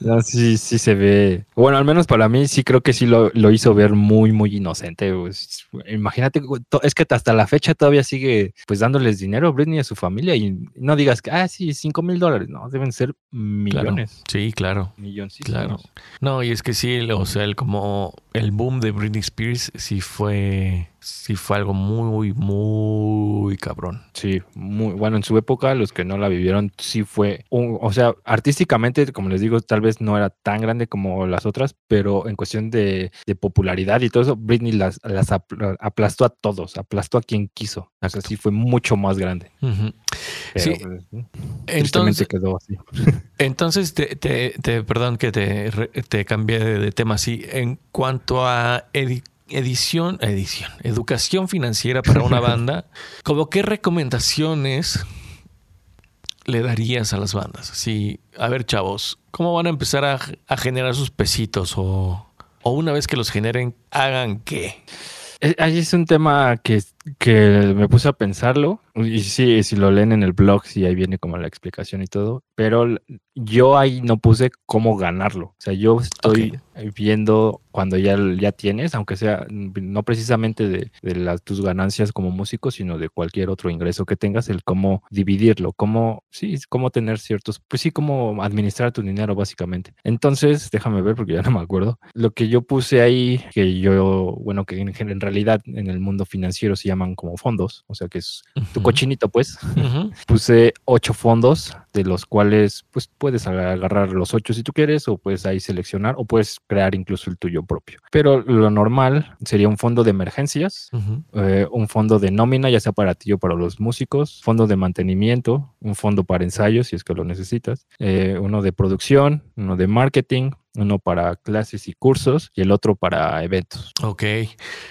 No, sí, sí se ve. Bueno, al menos para mí sí creo que sí lo, hizo ver muy, muy inocente. Pues, imagínate, es que hasta la fecha todavía sigue pues dándoles dinero a Britney y a su familia y no digas que, ah, sí, cinco mil dólares. No, deben ser millones. Sí, claro. Millones. Claro. No, y es que sí, o sea, el, como el boom de Britney Spears sí fue, sí fue algo muy, muy cabrón. Sí, muy bueno. En su época, los que no la vivieron, sí fue, un, o sea, artísticamente como les digo, tal vez no era tan grande como las otras, pero en cuestión de, popularidad y todo eso, Britney las, aplastó a todos, aplastó a quien quiso. O sea, sí fue mucho más grande. sí. Pues, entonces, quedó así. Entonces, te, te, perdón que te, te cambié de, tema así. En cuanto a edición, edición, educación financiera para una banda, ¿como qué recomendaciones le darías a las bandas? Si, a ver, chavos, ¿cómo van a empezar a, generar sus pesitos? O, o, una vez que los generen, ¿hagan qué? Eh, ahí es un tema que, que me puse a pensarlo. Y sí, si lo leen en el blog, sí, ahí viene como la explicación y todo. Pero yo ahí no puse cómo ganarlo. O sea, yo estoy viendo cuando ya, ya tienes, aunque sea no precisamente de, las, tus ganancias como músico, sino de cualquier otro ingreso que tengas, el cómo dividirlo, cómo, sí, cómo tener ciertos, pues sí, cómo administrar tu dinero básicamente. Entonces, déjame ver porque ya no me acuerdo. Lo que yo puse ahí, que yo, bueno, que en, en realidad en el mundo financiero se llaman como fondos, o sea que es tu cochinito, pues. Puse ocho fondos, de los cuales pues puedes agarrar los ocho si tú quieres, o puedes ahí seleccionar, o puedes crear incluso el tuyo propio. Pero lo normal sería un fondo de emergencias, eh, un fondo de nómina, ya sea para ti o para los músicos, fondo de mantenimiento, un fondo para ensayos si es que lo necesitas, eh, uno de producción, uno de marketing, uno para clases y cursos y el otro para eventos. Ok.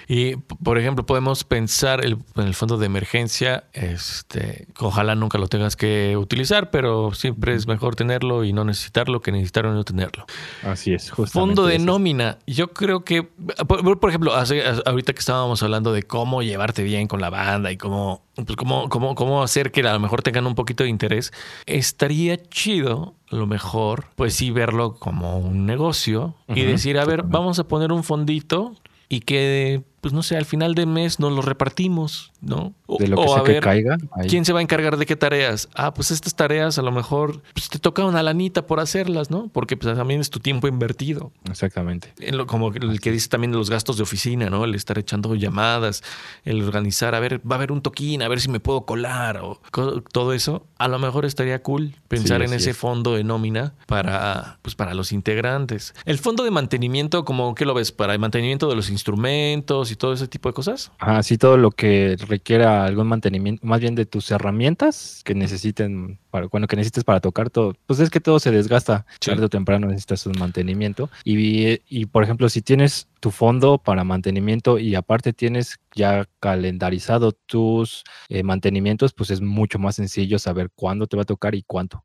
Y por ejemplo, podemos pensar en el fondo de emergencia, este, ojalá nunca lo tengas que utilizar, pero siempre es mejor tenerlo y no necesitarlo que necesitarlo y no tenerlo. Así es. Fondo de nómina. Yo creo que, por, ejemplo, ahorita que estábamos hablando de cómo llevarte bien con la banda y cómo, pues cómo, cómo, cómo hacer que a lo mejor tengan un poquito de interés, estaría chido lo mejor, pues sí, verlo como un negocio y decir, a ver, vamos a poner un fondito y que pues no sé, al final de mes nos lo repartimos, ¿no? de lo que sea que caiga. ¿Quién se va a encargar de qué tareas? Ah, pues estas tareas a lo mejor pues, te toca una lanita por hacerlas, ¿no? Porque pues, también es tu tiempo invertido. Exactamente. como el que dice también de los gastos de oficina, ¿no? El estar echando llamadas, el organizar, a ver, va a haber un toquín, a ver si me puedo colar o todo eso. A lo mejor estaría cool pensar en ese fondo de nómina para, pues, para los integrantes. El fondo de mantenimiento, como ¿qué lo ves? Para el mantenimiento de los instrumentos y todo ese tipo de cosas. Ah, sí, todo lo que requiera algún mantenimiento, más bien de tus herramientas que necesiten, para, bueno, que necesites para tocar todo. Pues es que todo se desgasta, tarde o temprano necesitas un mantenimiento. Y, y, por ejemplo, si tienes tu fondo para mantenimiento y aparte tienes ya calendarizado tus eh, mantenimientos, pues es mucho más sencillo saber cuándo te va a tocar y cuánto.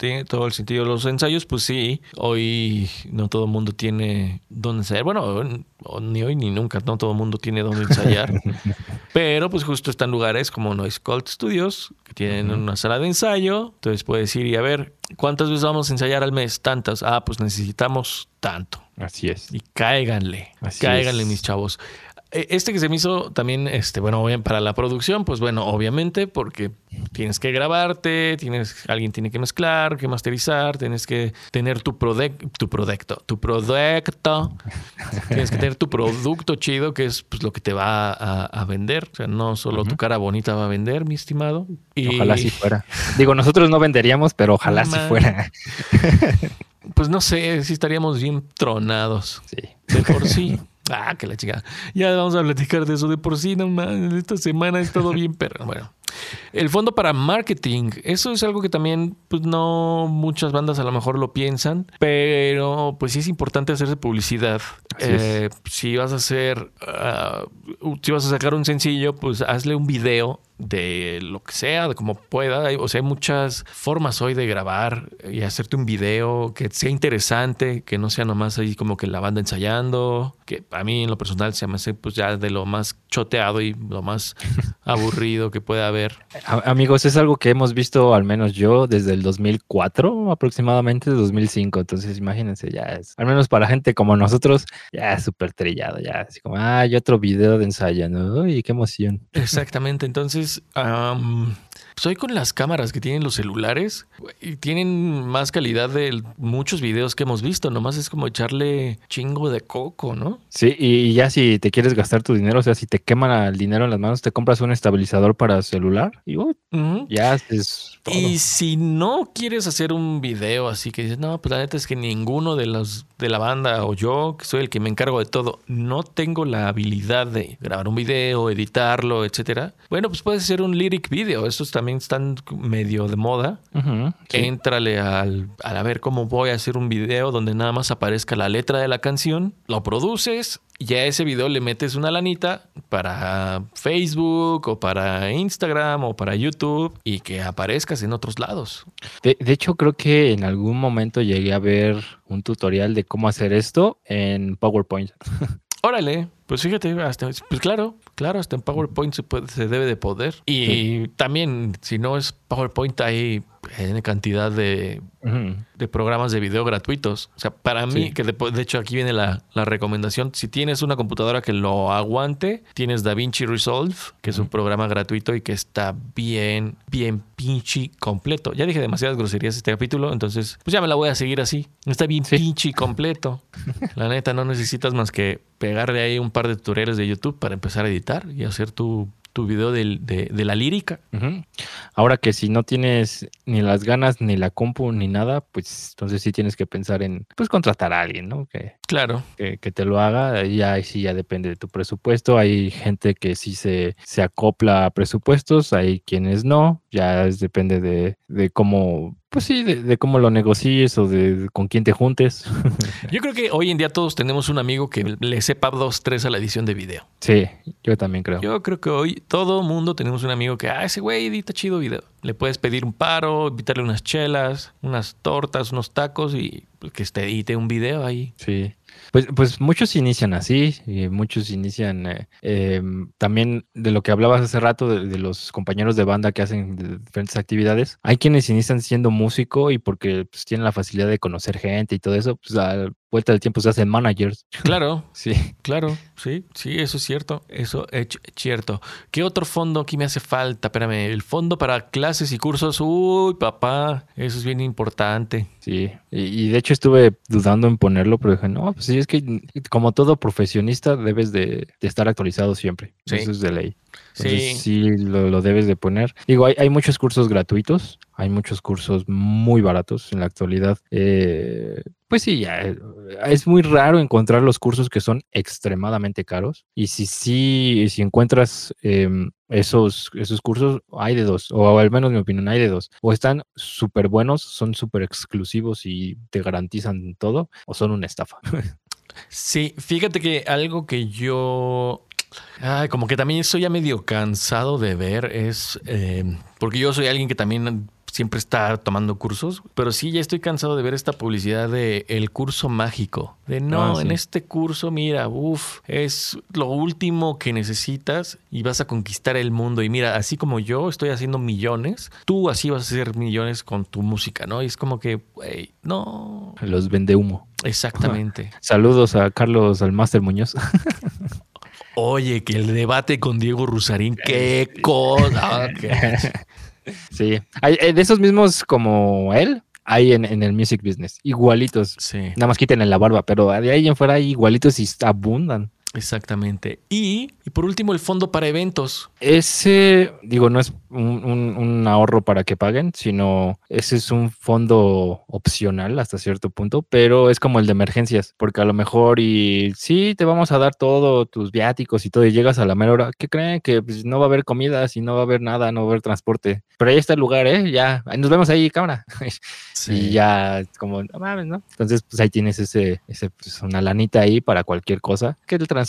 Tiene todo el sentido. Los ensayos, pues sí, hoy no todo el mundo tiene dónde ensayar. Bueno, ni hoy ni nunca, no todo el mundo tiene dónde ensayar. pero pues justo están lugares como Noise Cold Studios, que tienen una sala de ensayo. Entonces puedes ir y a ver, ¿cuántas veces vamos a ensayar al mes? Tantas. Ah, pues necesitamos tanto. Así es. Y cáiganle, cáiganle, mis chavos. E, este que se me hizo también, este, bueno, para la producción, pues bueno, obviamente, porque tienes que grabarte, tienes, alguien tiene que mezclar, que masterizar, tienes que tener tu, tu producto, tu producto, tienes que tener tu producto chido, que es pues, lo que te va a, vender. O sea, no solo tu cara bonita va a vender, mi estimado. Y... Ojalá si fuera. Digo, nosotros no venderíamos, pero ojalá si fuera. pues no sé, si estaríamos bien tronados. Sí. De por sí. Ah, que la chica. Ya vamos a platicar de eso de por sí, nomás. Esta semana es todo bien, pero bueno. El fondo para marketing, eso es algo que también pues no muchas bandas a lo mejor lo piensan, pero pues sí es importante hacerse publicidad. Eh, si vas a hacer, ah, si vas a sacar un sencillo, pues hazle un video de lo que sea, de como pueda. O sea, hay muchas formas hoy de grabar y hacerte un video que sea interesante, que no sea nomás ahí como que la banda ensayando, que a mí en lo personal se me hace pues ya de lo más choteado y lo más aburrido que pueda haber. Amigos, es algo que hemos visto al menos yo desde el 2004 aproximadamente, 2005. Entonces, imagínense, ya es, al menos para gente como nosotros, ya es súper trillado, ya así como, ah, hay otro video de ensayo, ¿no? Uy, qué emoción. Exactamente, entonces soy pues con las cámaras que tienen los celulares y tienen más calidad de muchos videos que hemos visto. Nomás es como echarle chingo de coco, ¿no? Sí, y ya si te quieres gastar tu dinero, o sea, si te queman el dinero en las manos, te compras un estabilizador para celular y ya es Y si no quieres hacer un video así que dices, no, pues la neta es que ninguno de los de la banda o yo, que soy el que me encargo de todo, no tengo la habilidad de grabar un video, editarlo, etcétera. Bueno, pues puedes hacer un lyric video. Estos también están medio de moda. Éntrale al, a ver cómo voy a hacer un video donde nada más aparezca la letra de la canción, lo produces y a ese video le metes una lanita para Facebook o para Instagram o para YouTube y que aparezcas en otros lados. De, de, hecho, creo que en algún momento llegué a ver un tutorial de cómo hacer esto en PowerPoint. Órale, pues fíjate, hasta, pues claro, claro, hasta en PowerPoint se, puede, se debe de poder. Y también, si no es PowerPoint, hay en cantidad de, de, programas de video gratuitos. O sea, para mí, que de, hecho aquí viene la, la, recomendación, si tienes una computadora que lo aguante, tienes DaVinci Resolve, que es un programa gratuito y que está bien, bien pinche completo. Ya dije demasiadas groserías este capítulo, entonces pues ya me la voy a seguir así. Está bien pinche completo. la neta, no necesitas más que pegarle ahí un par de tutoriales de YouTube para empezar a editar y hacer tu tu video de, de, la lírica. Ahora que si no tienes ni las ganas, ni la compu, ni nada, pues entonces sí tienes que pensar en, pues contratar a alguien, ¿no? Que, claro. Que, te lo haga. Y ahí sí ya depende de tu presupuesto. Hay gente que sí se, se acopla a presupuestos, hay quienes no. Ya depende de, de cómo, pues sí, de, cómo lo negocies o de, con quién te juntes. Yo creo que hoy en día todos tenemos un amigo que le sepa dos, tres a la edición de video. Sí, yo también creo. Yo creo que hoy todo mundo tenemos un amigo que, ah, ese güey edita chido video. Le puedes pedir un paro, invitarle unas chelas, unas tortas, unos tacos y que te edite un video ahí. Sí. Pues, pues muchos inician así, y muchos inician eh, em, también de lo que hablabas hace rato de, los compañeros de banda que hacen diferentes actividades. Hay quienes inician siendo músico y porque pues, tienen la facilidad de conocer gente y todo eso, pues a vuelta del tiempo se hacen managers. Claro, sí, claro, sí, sí, eso es cierto, eso es cierto. ¿Qué otro fondo aquí me hace falta? Espérame, el fondo para clases y cursos, uy, papá, eso es bien importante. Sí, y, de hecho estuve dudando en ponerlo, pero dije, no, pues sí, es que como todo profesionista debes de, estar actualizado siempre. Eso es de ley. sí. Sí, lo, debes de poner. Digo, hay, hay, muchos cursos gratuitos, hay muchos cursos muy baratos en la actualidad. Eh, pues sí, ya, eh, es muy raro encontrar los cursos que son extremadamente caros. Y si sí, si encuentras em, esos, esos cursos, hay de dos, o al menos en mi opinión, hay de dos. O están súper buenos, son súper exclusivos y te garantizan todo, o son una estafa. Sí, fíjate que algo que yo Ay, como que también estoy ya medio cansado de ver es, em, porque yo soy alguien que también siempre está tomando cursos, pero sí ya estoy cansado de ver esta publicidad de el curso mágico. De no, ah, en este curso, mira, uff, es lo último que necesitas y vas a conquistar el mundo. Y mira, así como yo estoy haciendo millones, tú así vas a hacer millones con tu música, ¿no? Y es como que, güey, no. Los vende humo. Exactamente. Saludos a Carlos Almáster Muñoz. Oye, que el debate con Diego Rusarín, qué cosa. Sí, hay, eh, de esos mismos como él, hay en, el music business, igualitos. Sí. Nada más quiten en la barba, pero de ahí en fuera hay igualitos y abundan. Exactamente. Y, por último, el fondo para eventos. Ese, digo, no es un, ahorro para que paguen, sino ese es un fondo opcional hasta cierto punto, pero es como el de emergencias, porque a lo mejor y sí, te vamos a dar todo, tus viáticos y todo, y llegas a la mera hora, ¿qué creen? Que pues, no va a haber comida, si no va a haber nada, no va a haber transporte. Pero ahí está el lugar, ¿eh? Ya, nos vemos ahí, cámara. Y ya, como, no mames, ¿no? Entonces, pues ahí tienes ese, ese pues, una lanita ahí para cualquier cosa, que el transporte,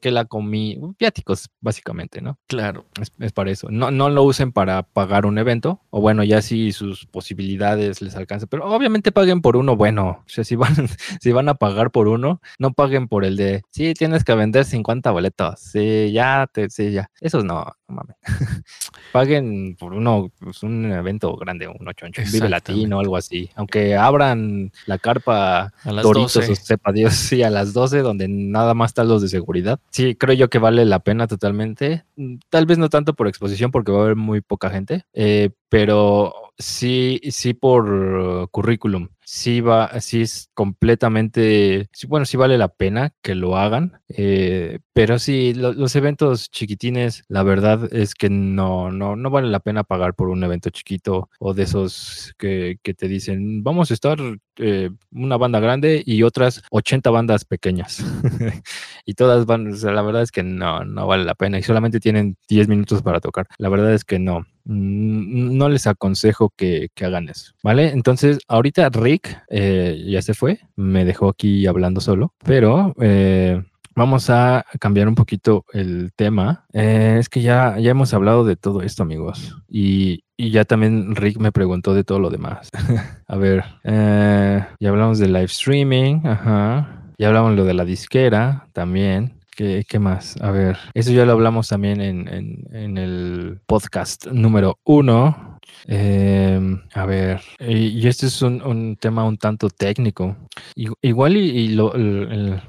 que la comida, viáticos, básicamente, ¿no? Claro. Es, para eso. No, no lo usen para pagar un evento, o bueno, ya si sus posibilidades les alcanzan, pero obviamente paguen por uno bueno. O sea, si van, si van a pagar por uno, no paguen por el de, sí, tienes que vender 50 boletos, sí, ya, te, sí, ya. Esos no, no mames. paguen por uno, pues, un evento grande, un ochoncho, un Vive Latino, algo así. Aunque abran la carpa a las Doritos 12. o sepa Dios, sí, a las 12, donde nada más están los de seguridad. Sí, creo yo que vale la pena totalmente. Tal vez no tanto por exposición, porque va a haber muy poca gente, eh, pero sí, sí por currículum sí va, sí es completamente, bueno, sí vale la pena que lo hagan, eh, pero sí, los eventos chiquitines, la verdad es que no, no, no vale la pena pagar por un evento chiquito o de esos que, que te dicen, vamos a estar eh, una banda grande y otras 80 bandas pequeñas. y todas van, o la verdad es que no, no vale la pena y solamente tienen 10 minutos para tocar. La verdad es que no. No les aconsejo que, que hagan eso, ¿vale? Entonces, ahorita Rick eh, ya se fue, me dejó aquí hablando solo, pero eh, vamos a cambiar un poquito el tema. Eh, es que ya, ya hemos hablado de todo esto, amigos, y, y ya también Rick me preguntó de todo lo demás. a ver, ya hablamos de live streaming, ajá. Ya hablamos lo de la disquera también. ¿Qué, ¿Qué, más? A ver, eso ya lo hablamos también en, en, en el podcast número uno. Eh, a ver, y, este es un, tema un tanto técnico. igual y, lo,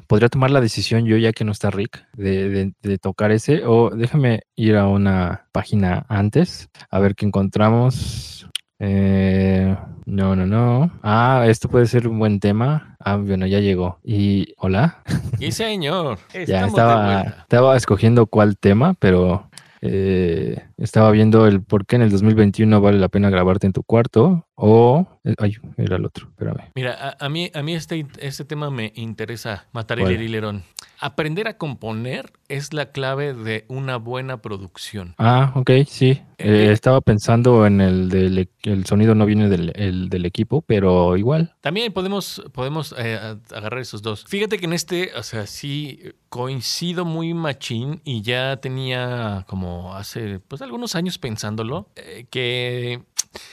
podría tomar la decisión yo ya que no está Rick de, de, tocar ese o déjame ir a una página antes a ver qué encontramos. Eh, no, no, no. Ah, esto puede ser un buen tema. Ah, bueno, ya llegó. Y hola. Y señor. ya estaba, estaba escogiendo cuál tema, pero eh, estaba viendo el por qué en el 2021 vale la pena grabarte en tu cuarto o... Eh, ay, era el otro, espérame. Mira, a, mí, a mí este, este tema me interesa, matar el herilerón. Aprender a componer es la clave de una buena producción. Ah, ok, sí. Eh, estaba pensando en el del e, el sonido no viene del, del equipo, pero igual. También podemos, podemos eh, agarrar esos dos. Fíjate que en este, o sea, sí coincido muy machín y ya tenía como hace pues algunos años pensándolo, eh, que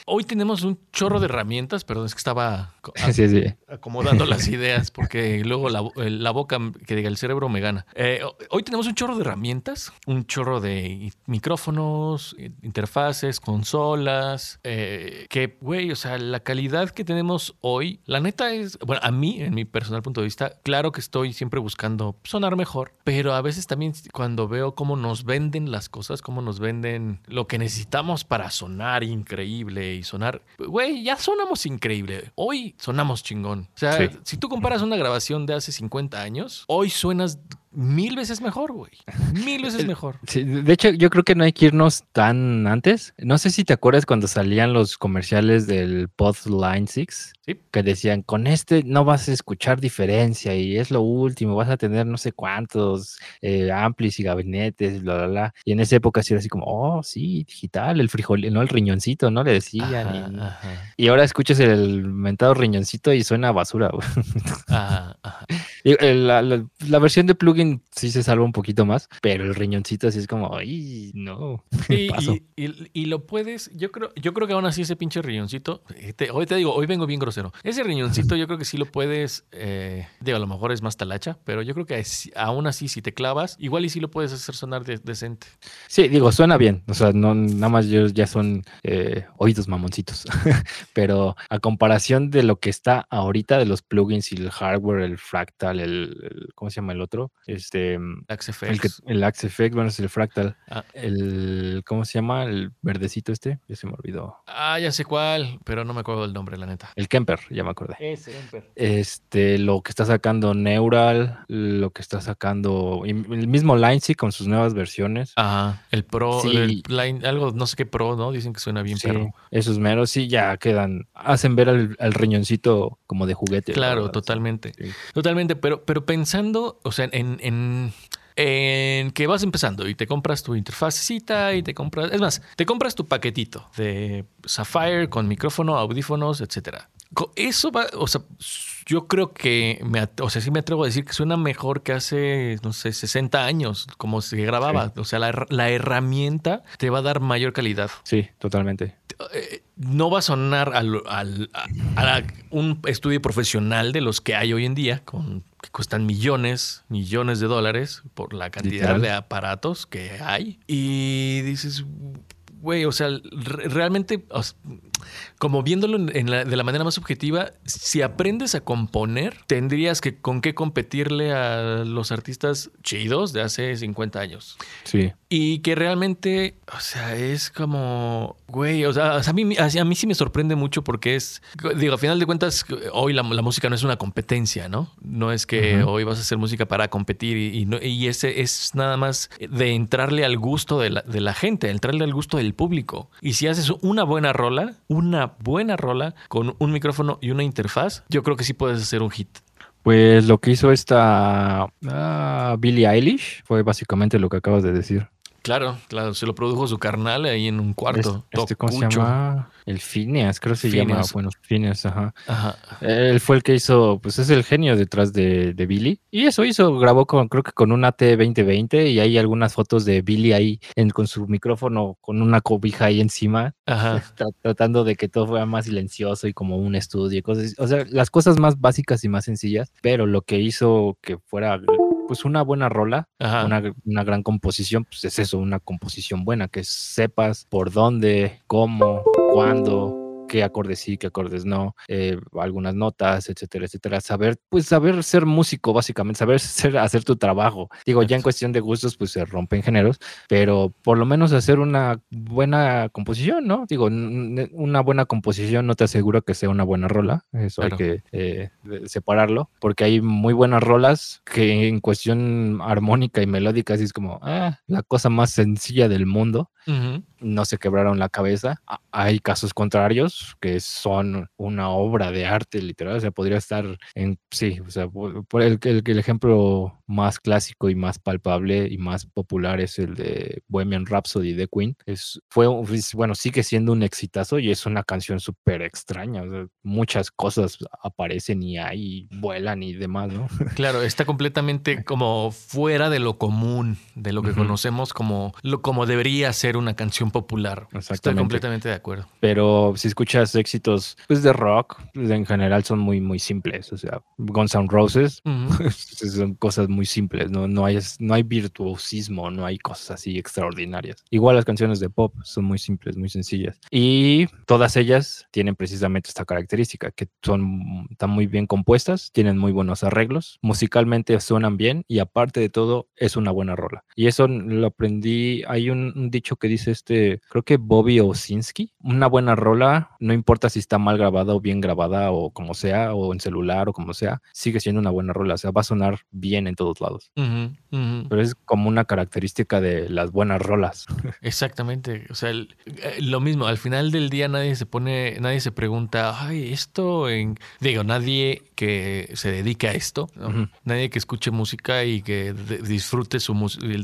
Hoy tenemos un chorro de herramientas, perdón, es que estaba acomodando las ideas porque luego la, boca, que diga el cerebro me gana. Eh, hoy tenemos un chorro de herramientas, un chorro de micrófonos, interfaces, consolas, eh, que, güey, o sea, la calidad que tenemos hoy, la neta es, bueno, a mí, en mi personal punto de vista, claro que estoy siempre buscando sonar mejor, pero a veces también cuando veo cómo nos venden las cosas, cómo nos venden lo que necesitamos para sonar increíble, y sonar. Güey, ya sonamos increíble. Hoy sonamos chingón. O sea, si tú comparas una grabación de hace 50 años, hoy suenas mil veces mejor, güey. Mil veces mejor. de hecho, yo creo que no hay que irnos tan antes. No sé si te acuerdas cuando salían los comerciales del Pod Line 6, que decían, con este no vas a escuchar diferencia y es lo último, vas a tener no sé cuántos eh, amplis y gabinetes, bla, bla, bla. Y en esa época sí era así como, oh, sí, digital, el frijol, no, el riñoncito, ¿no? Le decían. y, ahora escuchas el mentado riñoncito y suena basura, güey. Ajá, ajá. La, la, versión de plugin sí se salva un poquito más, pero el riñoncito así es como, ay, no. Y, lo puedes, yo creo, yo creo que aún así ese pinche riñoncito, eh, hoy te digo, hoy vengo bien grosero. Ese riñoncito yo creo que sí lo puedes, eh, digo, a lo mejor es más talacha, pero yo creo que aún así si te clavas, igual y sí lo puedes hacer sonar decente. Sí, digo, suena bien, o sea, no, nada más yo, ya son eh, oídos mamoncitos, pero a comparación de lo que está ahorita de los plugins y el hardware, el fractal, el, ¿cómo se llama el otro? Este, mm, XFX. El, el Effect, bueno, es el Fractal. Ah. El, ¿cómo se llama? El verdecito este, ya se me olvidó. Ah, ya sé cuál, pero no me acuerdo del nombre, la neta. El Kemper, ya me acordé. Ese. Este, lo que está sacando Neural, lo que está sacando el mismo Lindsay con sus nuevas versiones. Ajá, el Pro, el Line, algo, no sé qué Pro, ¿no? Dicen que suena bien sí, Esos meros sí ya quedan, hacen ver al, riñoncito como de juguete. Claro, totalmente. Totalmente, pero, pero pensando, o sea, en, en, en, que vas empezando y te compras tu interfacecita y te compras, es más, te compras tu paquetito de Sapphire con micrófono, audífonos, etcétera. Eso va, o sea, yo creo que, me, o sea, sí me atrevo a decir que suena mejor que hace, no sé, 60 años, como se grababa. O sea, la, la, herramienta te va a dar mayor calidad. Sí, totalmente. Eh, no va a sonar al, al, a, un estudio profesional de los que hay hoy en día, con, que cuestan millones, millones de dólares por la cantidad de aparatos que hay. Y dices, güey, o sea, realmente, como viéndolo de la manera más objetiva, si aprendes a componer, tendrías que con qué competirle a los artistas chidos de hace 50 años. Sí. Y que realmente, o sea, es como, güey, o sea, a mí, a mí sí me sorprende mucho porque es, digo, a final de cuentas, hoy la, música no es una competencia, ¿no? No es que hoy vas a hacer música para competir y, y, ese es nada más de entrarle al gusto de la, de la gente, entrarle al gusto del público. Y si haces una buena rola, una buena rola con un micrófono y una interfaz, yo creo que sí puedes hacer un hit. Pues lo que hizo esta uh, Billie Eilish fue básicamente lo que acabas de decir. Claro, claro, se lo produjo su carnal ahí en un cuarto. Este, ¿Cómo se llama? El Phineas, creo que se llama. Bueno, Phineas, ajá. ajá. Él fue el que hizo, pues es el genio detrás de, de Billy. Y eso hizo, grabó con, creo que con un AT2020 y hay algunas fotos de Billy ahí en, con su micrófono, con una cobija ahí encima, ajá. tratando de que todo fuera más silencioso y como un estudio y cosas. O sea, las cosas más básicas y más sencillas, pero lo que hizo que fuera pues una buena rola, una, una, gran composición, pues es eso, una composición buena, que sepas por dónde, cómo, cuándo, qué acordes sí, qué acordes no, eh, algunas notas, etcétera, etcétera. Saber, pues saber ser músico, básicamente, saber ser, hacer tu trabajo. Digo, ya en cuestión de gustos, pues se rompen géneros, pero por lo menos hacer una buena composición, ¿no? Digo, una buena composición no te asegura que sea una buena rola, eso hay que eh, separarlo, porque hay muy buenas rolas que en cuestión armónica y melódica, así es como, ah, la cosa más sencilla del mundo no se quebraron la cabeza. Hay casos contrarios que son una obra de arte literal, o sea, podría estar en, sí, o sea, por el, el, el ejemplo más clásico y más palpable y más popular es el de Bohemian Rhapsody de Queen. Es, fue, bueno, sigue siendo un exitazo y es una canción súper extraña. muchas cosas aparecen y hay, vuelan y demás, ¿no? Claro, está completamente como fuera de lo común, de lo que conocemos como, lo, como debería ser una canción popular. Estoy completamente de acuerdo. Pero si escuchas éxitos pues, de rock, pues, en general son muy, muy simples. O sea, Guns N' Roses son cosas muy simples, ¿no? No hay, no hay virtuosismo, no hay cosas así extraordinarias. Igual las canciones de pop son muy simples, muy sencillas. Y todas ellas tienen precisamente esta característica, que son, están muy bien compuestas, tienen muy buenos arreglos, musicalmente suenan bien y aparte de todo es una buena rola. Y eso lo aprendí, hay un, dicho que dice este, creo que Bobby Osinski, una buena rola, no importa si está mal grabada o bien grabada o como sea, o en celular o como sea, sigue siendo una buena rola, o sea, va a sonar bien en todos lados. Pero es como una característica de las buenas rolas. Exactamente, o sea, eh, lo mismo, al final del día nadie se pone, nadie se pregunta, ay, esto en, digo, nadie que se dedique a esto, nadie que escuche música y que disfrute su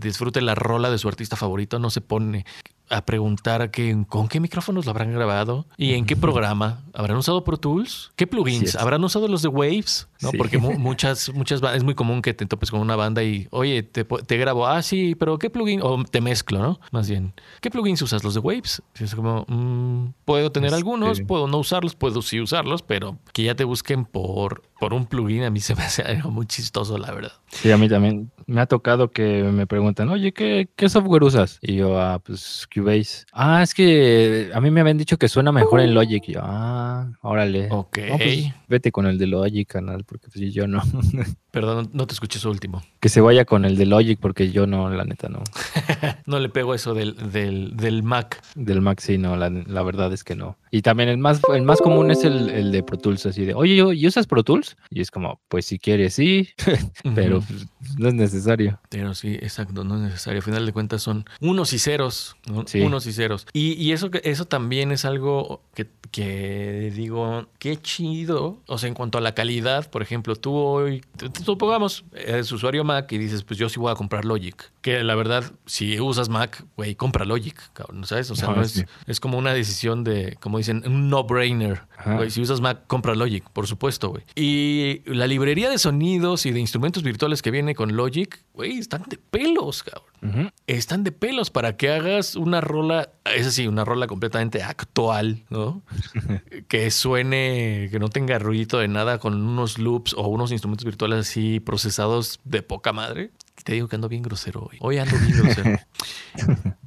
disfrute la rola de su artista favorito, no se pone a preguntar que, con qué micrófonos lo habrán grabado y en qué programa. ¿Habrán usado Pro Tools? ¿Qué plugins? ¿Habrán usado los de Waves? ¿No? Porque muchas, muchas es muy común que te topes con una banda y, oye, te, te, grabo, ah, sí, pero ¿qué plugin? O te mezclo, ¿no? Más bien, ¿qué plugins usas? ¿Los de Waves? es como, mm, puedo tener algunos, puedo no usarlos, puedo sí usarlos, pero que ya te busquen por, por un plugin a mí se me hace algo muy chistoso, la verdad. Sí, a mí también me ha tocado que me preguntan, oye, ¿qué, qué software usas? Y yo, ah, pues Cubase. Ah, es que a mí me habían dicho que suena mejor en Logic. Y yo, ah, órale. Ok. Pues, vete con el de Logic, canal, porque pues yo no. Perdón, no te escuché eso último. Que se vaya con el de Logic, porque yo no, la neta no. no le pego eso del, del, del, Mac. Del Mac, sí, no, la, la, verdad es que no. Y también el más, el más común es el, el de Pro Tools, así de, oye, ¿y usas Pro Tools? Y es como, pues si quieres, sí, pero pues, no es necesario. Pero sí, exacto, no es necesario. Al final de cuentas son unos y ceros, ¿no? Unos y ceros. Y, y, eso, eso también es algo que, que digo, qué chido. O sea, en cuanto a la calidad, por ejemplo, tú hoy supongamos, eres usuario Mac y dices, pues yo sí voy a comprar Logic. Que la verdad, si usas Mac, güey, compra Logic, cabrón, ¿sabes? O sea, no, es, es, como una decisión de, como dicen, un no-brainer. Si usas Mac, compra Logic, por supuesto, güey. Y la librería de sonidos y de instrumentos virtuales que viene con Logic, güey, están de pelos, cabrón. Están de pelos para que hagas una rola, es así, una rola completamente actual, ¿no? que suene, que no tenga ruido de nada con unos loops o unos instrumentos virtuales así procesados de poca madre. Te digo que ando bien grosero hoy. Hoy ando bien grosero.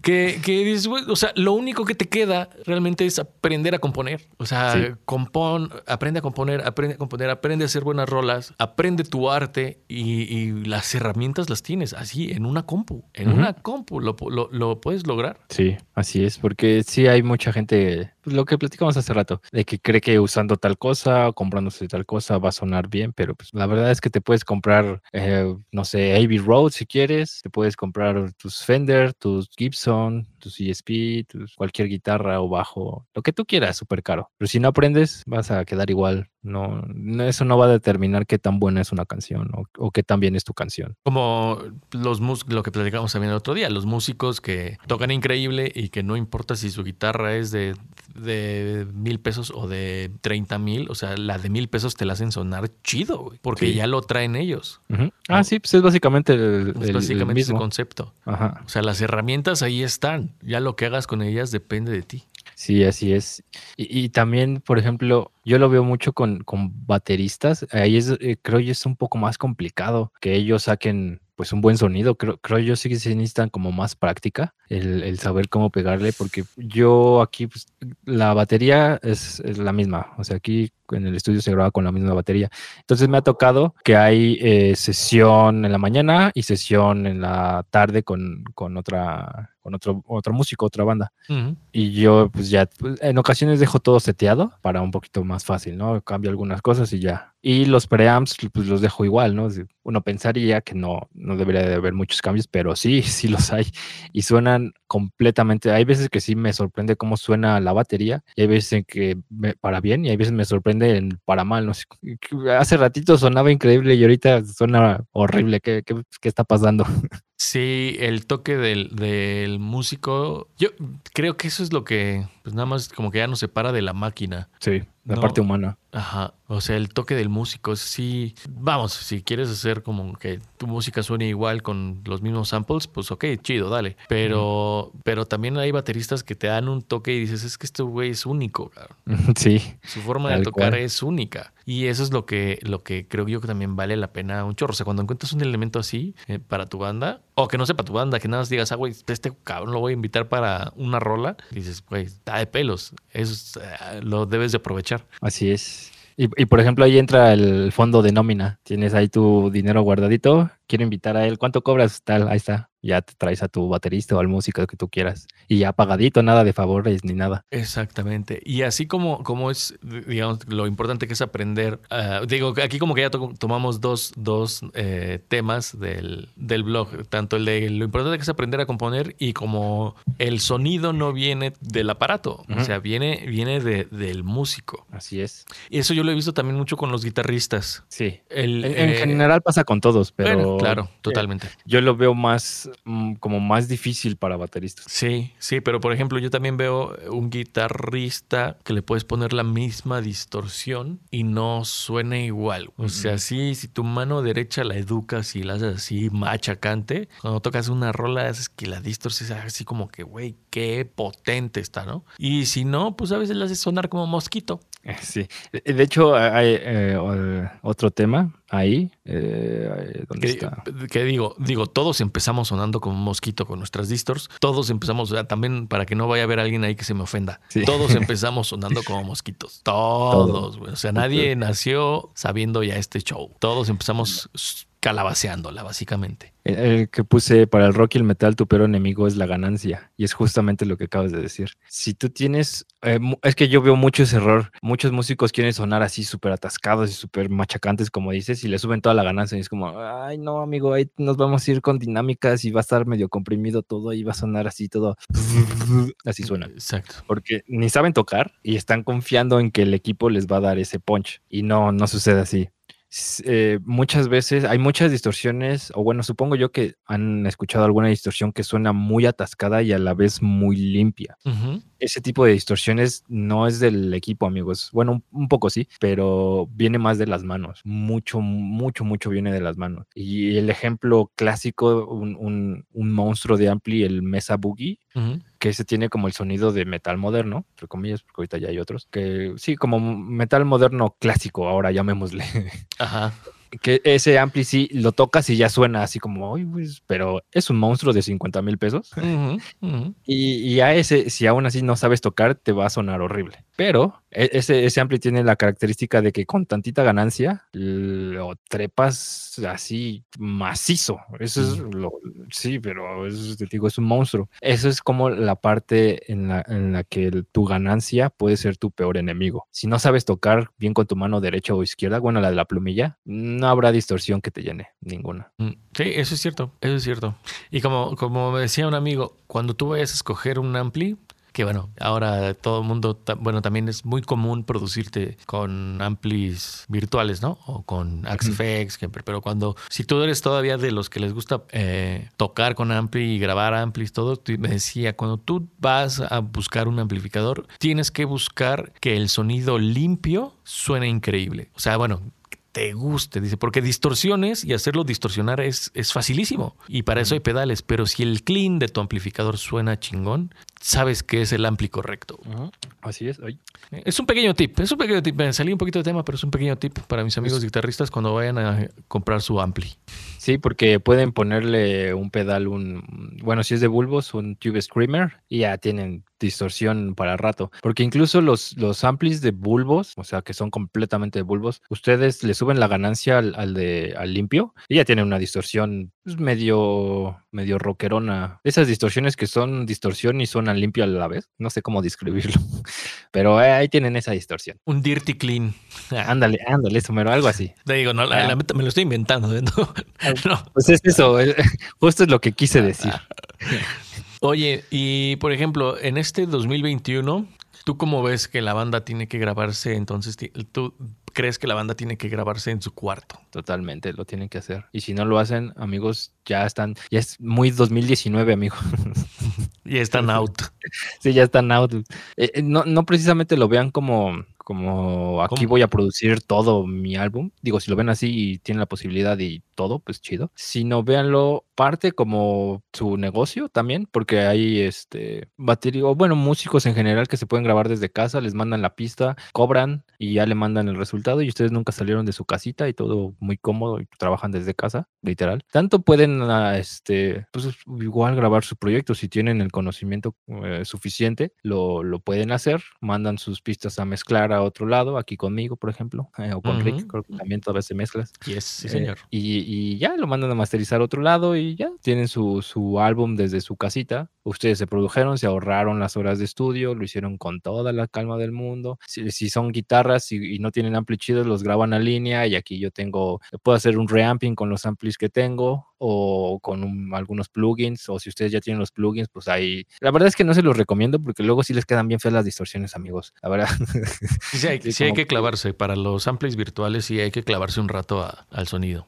Que, que dices, o sea, lo único que te queda realmente es aprender a componer. O sea, compon, aprende a componer, aprende a componer, aprende a hacer buenas rolas, aprende tu arte y, las herramientas las tienes así en una compu. En una compu lo, lo, lo, puedes lograr. Sí, así es, porque sí hay mucha gente, lo que platicamos hace rato, de que cree que usando tal cosa o comprándose tal cosa va a sonar bien, pero pues la verdad es que te puedes comprar, eh, no sé, Abbey Road si quieres, te puedes comprar tus Fender, tus Gibson, tus ESP, cualquier guitarra o bajo, lo que tú quieras, súper caro. Pero si no aprendes, vas a quedar igual. No, eso no va a determinar qué tan buena es una canción o, qué tan bien es tu canción. Como los lo que platicamos también el otro día, los músicos que tocan increíble y que no importa si su guitarra es de, de mil pesos o de treinta mil, o sea, la de mil pesos te la hacen sonar chido, porque ya lo traen ellos. Ah, sí, pues es básicamente el, básicamente ese concepto. O sea, las herramientas ahí están. Ya lo que hagas con ellas depende de ti. Sí, así es. Y, también, por ejemplo, yo lo veo mucho con, con bateristas. Ahí es, eh, creo yo es un poco más complicado que ellos saquen pues un buen sonido. Creo, creo yo sí que se necesitan como más práctica, el, saber cómo pegarle, porque yo aquí, pues, la batería es, la misma. O sea, aquí en el estudio se graba con la misma batería. Entonces me ha tocado que hay eh, sesión en la mañana y sesión en la tarde con, con otra con otro, otro músico, otra banda. Y yo pues ya pues, en ocasiones dejo todo seteado para un poquito más fácil, ¿no? Cambio algunas cosas y ya. Y los preamps pues los dejo igual, ¿no? Uno pensaría que no, no debería de haber muchos cambios, pero sí, sí los hay. Y suenan completamente. Hay veces que sí me sorprende cómo suena la batería y hay veces en que me, para bien y hay veces me sorprende en para mal. No sé. Hace ratito sonaba increíble y ahorita suena horrible. ¿Qué, qué, qué está pasando? Sí, el toque del, del, músico, yo creo que eso es lo que, pues nada más como que ya nos separa de la máquina. Sí, la parte humana. Ajá, o sea, el toque del músico, sí, vamos, si quieres hacer como que tu música suene igual con los mismos samples, pues ok, chido, dale. Pero, pero también hay bateristas que te dan un toque y dices, es que este güey es único. Sí. Su forma de tocar es única. Y eso es lo que, lo que creo yo que también vale la pena un chorro. O sea, cuando encuentras un elemento así eh, para tu banda, o que no sepa tu banda, que nada más digas, ah, güey, este cabrón lo voy a invitar para una rola, dices, güey, está de pelos. Eso eh, lo debes de aprovechar. Así es. Y, y, por ejemplo, ahí entra el fondo de nómina. Tienes ahí tu dinero guardadito. Quiero invitar a él. ¿Cuánto cobras? Tal, ahí está ya te traes a tu baterista o al músico que tú quieras. Y ya pagadito, nada de favores ni nada. Exactamente. Y así como, como es, digamos, lo importante que es aprender, uh, digo, aquí como que ya to tomamos dos, dos eh, temas del, del, blog, tanto el de lo importante que es aprender a componer y como el sonido no viene del aparato, uh -huh. o sea, viene, viene de, del músico. Así es. Y eso yo lo he visto también mucho con los guitarristas. Sí. El, en, en eh, general pasa con todos, pero... Bueno, claro, totalmente. Eh, yo lo veo más Mm, como más difícil para bateristas. Sí, sí, pero por ejemplo yo también veo un guitarrista que le puedes poner la misma distorsión y no suena igual. O sea, sí, si tu mano derecha la educas y la haces así machacante, cuando tocas una rola haces que la distorsión sea así como que, güey, qué potente está, ¿no? Y si no, pues a veces la haces sonar como mosquito. Sí, de hecho hay eh, otro tema ahí. Eh, ¿Dónde ¿Qué, está? ¿Qué digo? Digo, todos empezamos sonando como un mosquito con nuestras distors. Todos empezamos, o sea, también para que no vaya a haber alguien ahí que se me ofenda. Sí. Todos empezamos sonando como mosquitos. Todos, Todo. O sea, nadie nació sabiendo ya este show. Todos empezamos calabaceándola, básicamente. El, el, que puse para el rock y el metal, tu peor enemigo es la ganancia. Y es justamente lo que acabas de decir. Si tú tienes, eh, es que yo veo mucho ese error. Muchos músicos quieren sonar así súper atascados y súper machacantes, como dices, y le suben toda la ganancia. Y es como, ay, no, amigo, ahí nos vamos a ir con dinámicas y va a estar medio comprimido todo y va a sonar así todo. Así suena. Exacto. Porque ni saben tocar y están confiando en que el equipo les va a dar ese punch. Y no, no sucede así eh, muchas veces hay muchas distorsiones, o bueno, supongo yo que han escuchado alguna distorsión que suena muy atascada y a la vez muy limpia. Uh -huh. Ese tipo de distorsiones no es del equipo, amigos. Bueno, un, un, poco sí, pero viene más de las manos. Mucho, mucho, mucho viene de las manos. Y el ejemplo clásico, un, un, un monstruo de Ampli, el Mesa Boogie, uh -huh que ese tiene como el sonido de metal moderno, entre comillas, porque ahorita ya hay otros, que sí, como metal moderno clásico, ahora llamémosle. Ajá. Que ese ampli sí lo tocas y ya suena así como, Uy, pues", pero es un monstruo de 50 mil pesos. Uh -huh, uh -huh. Y, y, a ese, si aún así no sabes tocar, te va a sonar horrible. Pero e, ese, ese ampli tiene la característica de que con tantita ganancia lo trepas así macizo. Eso es lo, sí, pero eso te digo, es un monstruo. Eso es como la parte en la, en la que el, tu ganancia puede ser tu peor enemigo. Si no sabes tocar bien con tu mano derecha o izquierda, bueno, la de la plumilla, no habrá distorsión que te llene, ninguna. Sí, eso es cierto, eso es cierto. Y como, como me decía un amigo, cuando tú vayas a escoger un ampli, que bueno, ahora todo el mundo, bueno, también es muy común producirte con amplis virtuales, ¿no? O con Axifx, uh -huh. pero cuando, si tú eres todavía de los que les gusta eh, tocar con ampli y grabar amplis, todo, me decía, cuando tú vas a buscar un amplificador, tienes que buscar que el sonido limpio suene increíble. O sea, bueno, te guste, dice, porque distorsiones y hacerlo distorsionar es, es facilísimo. Y para eso hay pedales, pero si el clean de tu amplificador suena chingón, sabes que es el ampli correcto. Uh -huh. Así es. Ay. Es un pequeño tip, es un pequeño tip. Me salí un poquito de tema, pero es un pequeño tip para mis amigos guitarristas cuando vayan a comprar su ampli. Sí, porque pueden ponerle un pedal, un bueno, si es de bulbos, un Tube Screamer, y ya tienen distorsión para rato. Porque incluso los, los amplis de bulbos, o sea, que son completamente de bulbos, ustedes le suben la ganancia al, de, al limpio y ya tiene una distorsión pues, medio, medio rockerona. Esas distorsiones que son distorsión y suenan limpio a la vez. No sé cómo describirlo, pero eh, ahí tienen esa distorsión. Un dirty clean. ándale, ándale, eso, pero algo así. Te digo, no, la, ah. me lo estoy inventando. ¿eh? No, Pues es eso, eh, justo es lo que quise decir. Oye, y por ejemplo, en este 2021, ¿tú cómo ves que la banda tiene que grabarse? Entonces, ¿tú crees que la banda tiene que grabarse en su cuarto? Totalmente, lo tienen que hacer. Y si no lo hacen, amigos, ya están, ya es muy 2019, amigos. ya están out. Sí, ya están out. Eh, eh, no, no precisamente lo vean como como aquí voy a producir todo mi álbum. Digo, si lo ven así y tienen la posibilidad y todo, pues chido. Si no, véanlo parte como su negocio también, porque hay este batería, o bueno, músicos en general que se pueden grabar desde casa, les mandan la pista, cobran y ya le mandan el resultado y ustedes nunca salieron de su casita y todo muy cómodo y trabajan desde casa, literal. Tanto pueden ah, este pues igual grabar su proyecto si tienen el conocimiento eh, suficiente, lo, lo pueden hacer, mandan sus pistas a mezclar a otro lado, aquí conmigo, por ejemplo, eh, o con Rick, creo que también todas se mezclas. Yes, sí, señor. Eh, y, ya lo mandan a masterizar a otro lado y ya tienen su, su álbum desde su casita. Ustedes se produjeron, se ahorraron las horas de estudio, lo hicieron con toda la calma del mundo. Si, si son guitarras y, no tienen ampli chidos, los graban a línea y aquí yo tengo, puedo hacer un reamping con los amplis que tengo o con algunos plugins, o si ustedes ya tienen los plugins, pues ahí. La verdad es que no se los recomiendo porque luego sí les quedan bien feas las distorsiones, amigos. La verdad. Sí, hay, hay que clavarse. Para los amplis virtuales sí hay que clavarse un rato al sonido.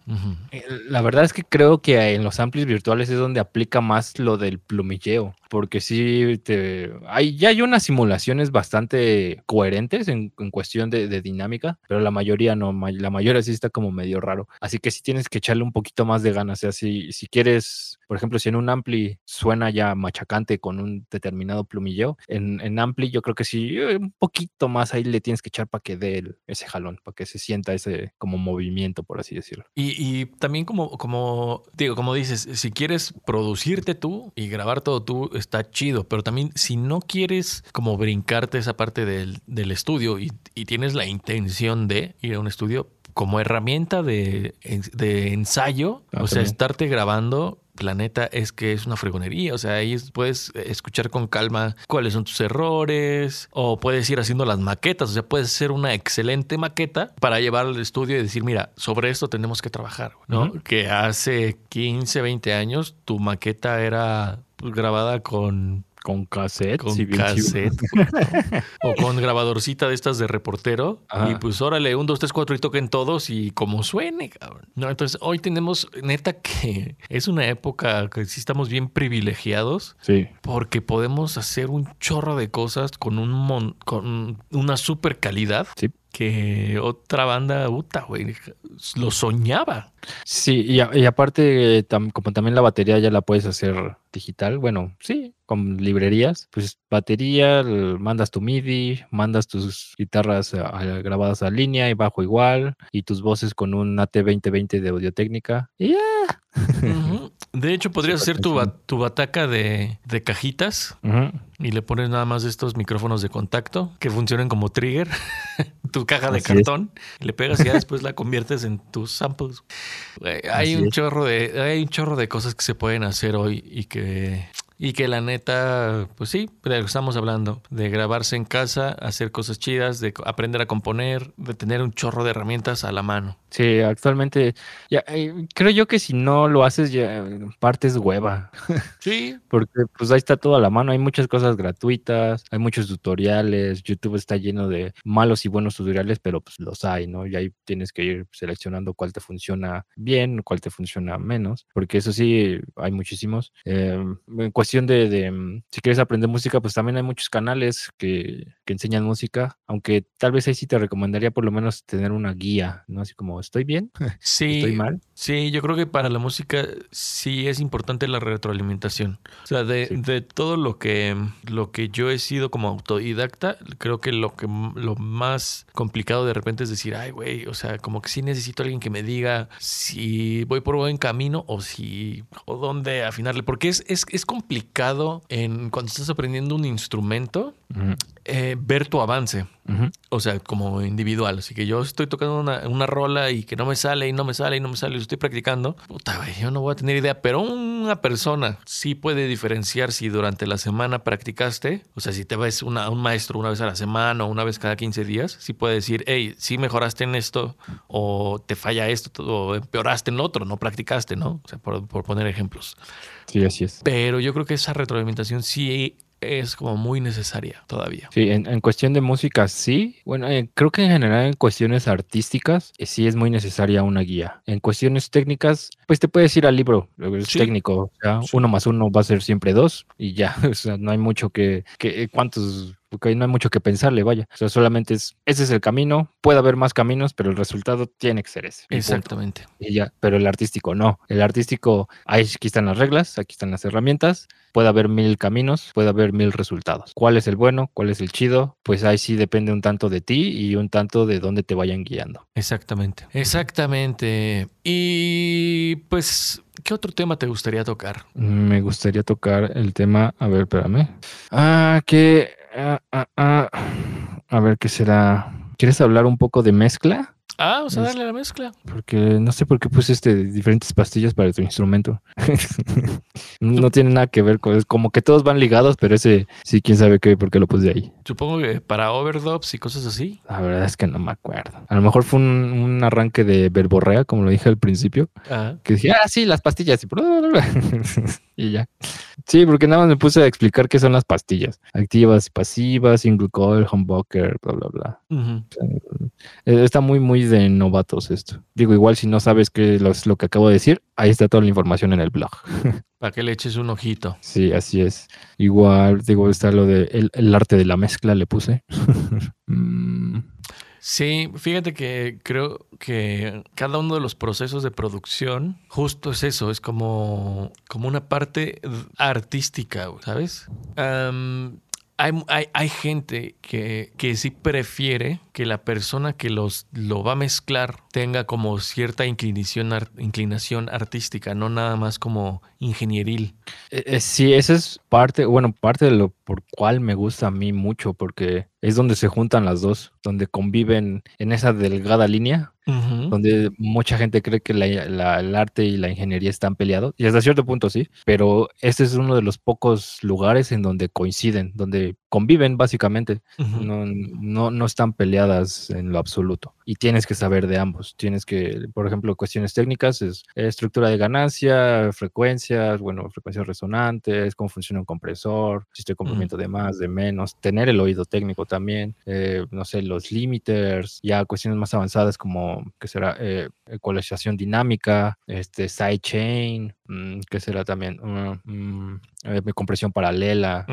Eh, la verdad es que creo que en los amplis virtuales es donde aplica más lo del plumilleo porque sí, te, hay, ya hay unas simulaciones bastante coherentes en, cuestión de, dinámica, pero la mayoría no, la mayoría sí está como medio raro. Así que sí tienes que echarle un poquito más de ganas. O sea, si, si quieres, por ejemplo, si en un ampli suena ya machacante con un determinado plumilleo, en, en ampli yo creo que sí, eh, un poquito más ahí le tienes que echar para que dé ese jalón, para que se sienta ese como movimiento, por así decirlo. Y, y también como, como, digo, como dices, si quieres producirte tú y grabar todo tú, está chido, pero también si no quieres como brincarte esa parte del, estudio y, tienes la intención de ir a un estudio como herramienta de, ensayo, ah, o sea, estarte grabando planeta es que es una fregonería. O sea, ahí puedes escuchar con calma cuáles son tus errores o puedes ir haciendo las maquetas. O sea, puedes hacer una excelente maqueta para llevar al estudio y decir, mira, sobre esto tenemos que trabajar, ¿no? Que hace 15, 20 años tu maqueta era pues, grabada con con cassette. Con cassette. o con grabadorcita de estas de reportero. Y pues órale, un, dos, tres, cuatro y toquen todos y como suene, cabrón. No, entonces hoy tenemos, neta, que es una época que sí estamos bien privilegiados. Sí. Porque podemos hacer un chorro de cosas con un con una super calidad. Sí que otra banda, puta, güey, lo soñaba. Sí, y, aparte, como también la batería ya la puedes hacer digital, bueno, sí, con librerías, pues batería, mandas tu MIDI, mandas tus guitarras grabadas a línea y bajo igual, y tus voces con un AT2020 de audio técnica, y ya. De hecho, podrías hacer tu, tu bataca de, cajitas y le pones nada más estos micrófonos de contacto que funcionen como trigger, tu caja de cartón, le pegas y ya después la conviertes en tus samples. Hay un chorro de, hay un chorro de cosas que se pueden hacer hoy y que y que la neta, pues sí, de lo que estamos hablando, de grabarse en casa, hacer cosas chidas, de aprender a componer, de tener un chorro de herramientas a la mano. Sí, actualmente, ya, eh, creo yo que si no lo haces, ya partes hueva. Sí. Porque pues ahí está todo a la mano, hay muchas cosas gratuitas, hay muchos tutoriales, YouTube está lleno de malos y buenos tutoriales, pero pues los hay, ¿no? Y ahí tienes que ir seleccionando cuál te funciona bien, cuál te funciona menos, porque eso sí, hay muchísimos. Em, en cuestión de, mm, si quieres aprender música, pues también hay muchos canales que, que enseñan música, aunque tal vez ahí sí te recomendaría por lo menos tener una guía, ¿no? Así como, ¿estoy bien? Sí. ¿Estoy mal? Sí, yo creo que para la música sí es importante la retroalimentación. O sea, de, de todo lo que, lo que yo he sido como autodidacta, creo que lo, que lo más complicado de repente es decir, ay, güey, o sea, como que sí necesito a alguien que me diga si voy por buen camino o si, o dónde afinarle. Porque es, es, es complicado en cuando estás aprendiendo un instrumento, eh, ver tu avance. O sea, como individual. Así que yo estoy tocando una, una, rola y que no me sale y no me sale y no me sale y lo estoy practicando. Puta, yo no voy a tener idea. Pero una persona sí puede diferenciar si durante la semana practicaste. O sea, si te ves una, un maestro una vez a la semana o una vez cada 15 días, sí puede decir, hey, sí mejoraste en esto o te falla esto o empeoraste en otro, no practicaste, ¿no? O sea, por, por poner ejemplos. Sí, así es. Pero yo creo que esa retroalimentación sí es como muy necesaria todavía. Sí, en, cuestión de música sí. Bueno, eh, creo que en general en cuestiones artísticas eh, sí es muy necesaria una guía. En cuestiones técnicas, pues te puedes ir al libro, es técnico. O sea, uno más uno va a ser siempre dos y ya. O sea, no hay mucho que, que eh, ¿cuántos porque no hay mucho que pensarle, vaya. O sea, solamente es, ese es el camino, puede haber más caminos, pero el resultado tiene que ser ese. Exactamente. Y ya, pero el artístico no. El artístico, ahí aquí están las reglas, aquí están las herramientas, puede haber mil caminos, puede haber mil resultados. ¿Cuál es el bueno? ¿Cuál es el chido? Pues ahí sí depende un tanto de ti y un tanto de dónde te vayan guiando. Exactamente. Exactamente. Y pues ¿Qué otro tema te gustaría tocar? Me gustaría tocar el tema, a ver, espérame. Ah, que Ah, ah, ah. A ver qué será. ¿Quieres hablar un poco de mezcla? Ah, vamos a darle la mezcla. Porque no sé por qué puse este diferentes pastillas para tu instrumento. no tiene nada que ver con, es como que todos van ligados, pero ese sí, quién sabe qué, por qué lo puse ahí. Supongo que para overdubs y cosas así. La verdad es que no me acuerdo. A lo mejor fue un, arranque de verborrea, como lo dije al principio. Que dije, ah, sí, las pastillas. Y, ya. Sí, porque nada más me puse a explicar qué son las pastillas. Activas y pasivas, single coil, humbucker, bla, bla, bla. Eh, está muy, muy de novatos esto. Digo, igual si no sabes qué es lo, que acabo de decir, ahí está toda la información en el blog. Para que le eches un ojito. Sí, así es. Igual, digo, está lo de el, arte de la mezcla, le puse. Mm. Sí, fíjate que creo que cada uno de los procesos de producción justo es eso, es como, como una parte artística, ¿sabes? Hay, hay, gente que, que, sí prefiere que la persona que los, lo va a mezclar tenga como cierta inclinación, inclinación artística, no nada más como ingenieril. Eh, eh, sí, esa es parte, bueno, parte de lo por cual me gusta a mí mucho, porque es donde se juntan las dos, donde conviven en esa delgada línea donde mucha gente cree que el arte y la ingeniería están peleados, y hasta cierto punto sí, pero este es uno de los pocos lugares en donde coinciden, donde conviven básicamente, no, no, no, están peleadas en lo absoluto. Y tienes que saber de ambos. Tienes que, por ejemplo, cuestiones técnicas, es estructura de ganancia, frecuencias, bueno, frecuencias resonantes, cómo funciona un compresor, si estoy comprimiento de más, de menos, tener el oído técnico también, eh, no sé, los limiters, ya cuestiones más avanzadas como que será eh, ecualización dinámica, este sidechain, que será también uh, mm, eh, compresión paralela,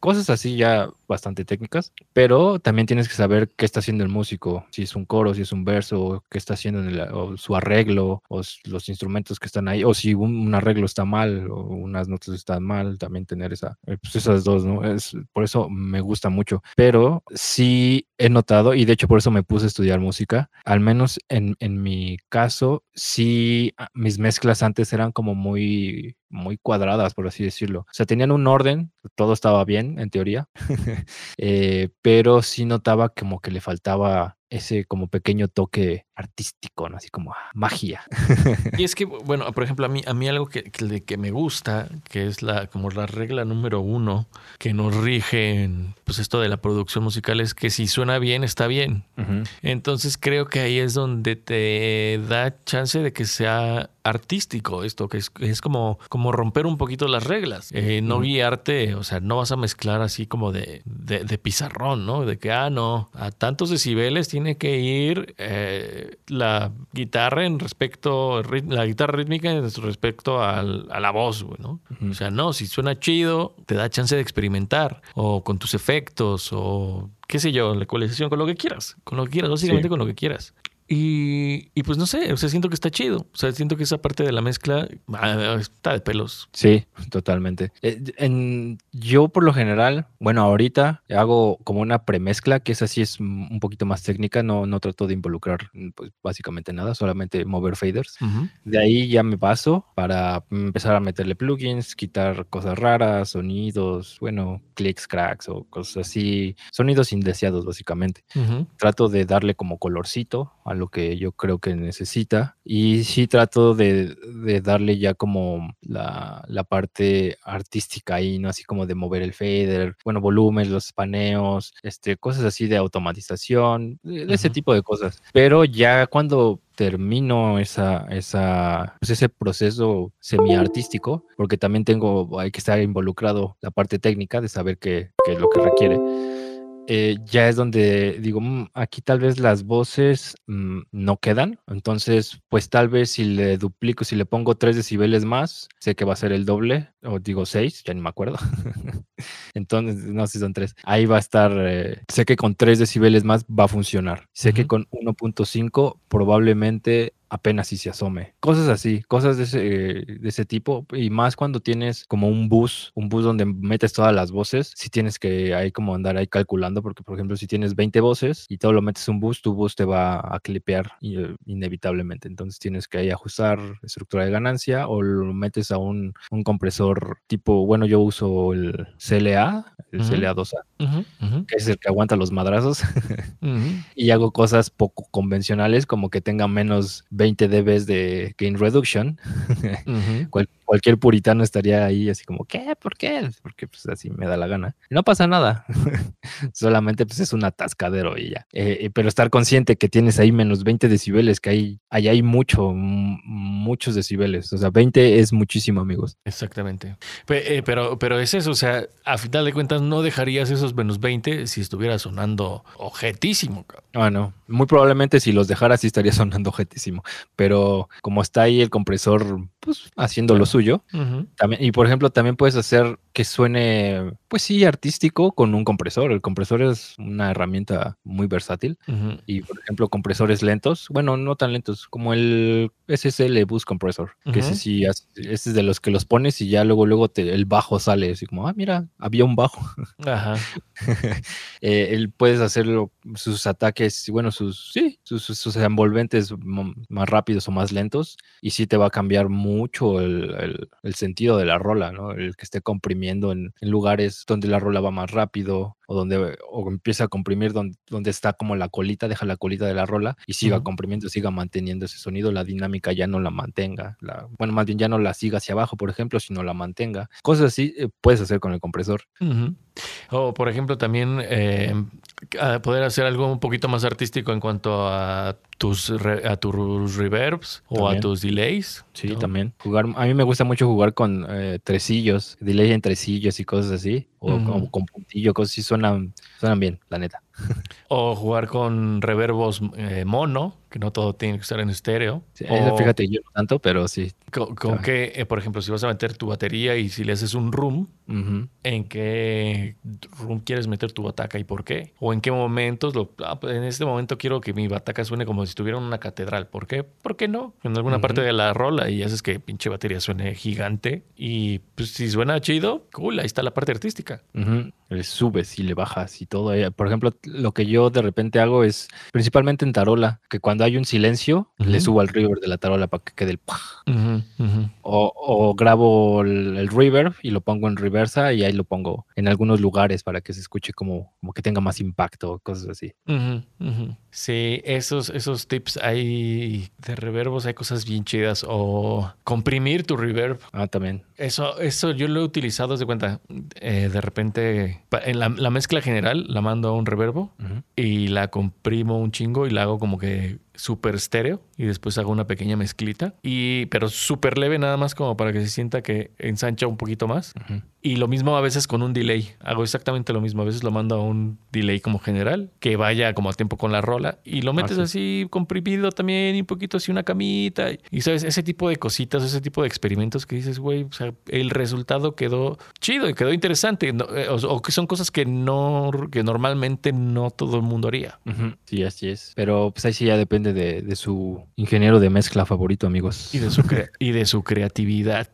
cosas así ya bastante técnicas, pero también tienes que saber qué está haciendo el músico, si es un coro, si es un verso, qué está haciendo en su arreglo, o los instrumentos que están ahí, o si un, arreglo está mal, o unas notas están mal, también tener esa, eh, pues esas dos, ¿no? Es, por eso me gusta mucho, pero sí he notado, y de hecho por eso me puse a estudiar música, al menos en, en mi caso, sí, ah, mis mezclas antes eran como muy muy cuadradas, por así decirlo. O sea, tenían un orden, todo estaba bien en teoría, eh, pero sí notaba como que le faltaba ese como pequeño toque artístico, ¿no? Así como ah, magia. y es que, bueno, por ejemplo, a mí, a mí algo que, que, me gusta, que es la, como la regla número uno que nos rige en pues esto de la producción musical, es que si suena bien, está bien. Entonces creo que ahí es donde te da chance de que sea artístico esto, que es, es como, como romper un poquito las reglas, eh, no guiarte, o sea, no vas a mezclar así como de, de, pizarrón, ¿no? De que, ah, no, a tantos decibeles tiene que ir... Eh, la guitarra en respecto, la guitarra rítmica en respecto a la voz, güey, ¿no? O sea, no, si suena chido, te da chance de experimentar o con tus efectos o qué sé yo, la ecualización, con lo que quieras, con lo que quieras, básicamente con lo que quieras. Y, y, pues no sé, o sea, siento que está chido. O sea, siento que esa parte de la mezcla ah, está de pelos. Sí, totalmente. Eh, en, yo por lo general, bueno, ahorita hago como una premezcla, que esa sí es un poquito más técnica, no, no trato de involucrar pues, básicamente nada, solamente mover faders. De ahí ya me paso para empezar a meterle plugins, quitar cosas raras, sonidos, bueno, clicks, cracks o cosas así, sonidos indeseados básicamente. Trato de darle como colorcito a lo que yo creo que necesita. Y sí trato de, darle ya como la, parte artística ahí, ¿no? Así como de mover el fader, bueno, volúmenes, los paneos, este, cosas así de automatización, de, ese tipo de cosas. Pero ya cuando termino esa, esa, pues ese proceso semi-artístico, porque también tengo, hay que estar involucrado la parte técnica de saber qué, qué es lo que requiere eh, ya es donde digo, mm, aquí tal vez las voces mm, no quedan. Entonces, pues tal vez si le duplico, si le pongo 3 decibeles más, sé que va a ser el doble, o digo 6, ya ni me acuerdo. Entonces, no sé si son 3. Ahí va a estar, eh, sé que con 3 decibeles más va a funcionar. Sé que con 1.5 probablemente apenas si se asome. Cosas así, cosas de ese, de ese tipo. Y más cuando tienes como un bus, un bus donde metes todas las voces, si tienes que ahí como andar ahí calculando, porque por ejemplo, si tienes 20 voces y todo lo metes en un bus, tu bus te va a clipear eh, inevitablemente. Entonces tienes que ahí ajustar estructura de ganancia o lo metes a un, un compresor tipo, bueno, yo uso el CLA, el CLA 2A, que es el que aguanta los madrazos. y hago cosas poco convencionales como que tenga menos 20 dBs de gain reduction, cualquier puritano estaría ahí así como, ¿qué? ¿Por qué? Porque pues así me da la gana. no pasa nada. Solamente pues es un atascadero y ya. Eh, eh, pero estar consciente que tienes ahí menos 20 decibeles, que hay, ahí hay mucho, muchos decibeles. O sea, 20 es muchísimo, amigos. Exactamente. Eh, pero, pero es eso, o sea, a final de cuentas no dejarías esos menos 20 si estuviera sonando objetísimo. Bueno, muy probablemente si los dejaras sí estaría sonando objetísimo pero como está ahí el compresor pues, haciendo lo suyo, también, y por ejemplo también puedes hacer que suene, pues sí, artístico con un compresor. El compresor es una herramienta muy versátil y por ejemplo compresores lentos, bueno, no tan lentos como el SSL Boost Compressor, que ese sí, ese es de los que los pones y ya luego luego te, el bajo sale así como, ah, mira, había un bajo. Ajá. eh, él puedes hacer sus ataques, bueno, sus, sí, sus, sus envolventes más rápidos o más lentos y sí te va a cambiar mucho el, sentido de la rola, ¿no? El que esté comprimiendo en, lugares donde la rola va más rápido o donde o empieza a comprimir donde, donde está como la colita, deja la colita de la rola y siga comprimiendo, siga manteniendo ese sonido, la dinámica ya no la mantenga, la, bueno, más bien ya no la siga hacia abajo, por ejemplo, sino la mantenga. Cosas así eh, puedes hacer con el compresor. O, por ejemplo, también eh, poder hacer algo un poquito más artístico en cuanto a tus, a tus reverbs o a tus delays. Sí, también. Jugar, a mí me gusta mucho jugar con eh, tresillos, delay en tresillos y cosas así. O con puntillo, cosas así suenan, suenan bien, la neta. o jugar con reverbos eh, mono, que no todo tiene que estar en estéreo. fíjate, yo no tanto, pero sí. Con, que, eh, por ejemplo, si vas a meter tu batería y si le haces un room, ¿en qué room quieres meter tu bataca y por qué? O en qué momentos, lo, ah, pues, en este momento quiero que mi bataca suene como si estuviera en una catedral. ¿Por qué? ¿Por qué no? En alguna parte de la rola y haces que pinche batería suene gigante. Y pues si suena chido, cool, ahí está la parte artística. Le subes y le bajas y todo. Eh, por ejemplo, lo que yo de repente hago es, principalmente en tarola, que cuando hay un silencio, le subo al reverb de la tarola para que quede el... o, grabo el, reverb y lo pongo en reversa y ahí lo pongo en algunos lugares para que se escuche como, como que tenga más impacto, cosas así. Sí, esos, esos tips hay de reverbos, hay cosas bien chidas. O comprimir tu reverb. Ah, también. Eso, eso yo lo he utilizado, de cuenta, eh, de repente, en la, mezcla general la mando a un reverbo y la comprimo un chingo y la hago como que súper estéreo y después hago una pequeña mezclita. Y, pero súper leve nada más como para que se sienta que ensancha un poquito más. Y lo mismo a veces con un delay. Hago exactamente lo mismo. A veces lo mando a un delay como general, que vaya como a tiempo con la rola. Y lo metes ah, así comprimido también, y un poquito así una camita. Y sabes, ese tipo de cositas, ese tipo de experimentos que dices, güey, o sea, el resultado quedó chido y quedó interesante. Eh, o, que son cosas que no, que normalmente no todo el mundo haría. Sí, así es. Pero pues ahí sí ya depende de, su ingeniero de mezcla favorito, amigos. Y de su, y de su creatividad.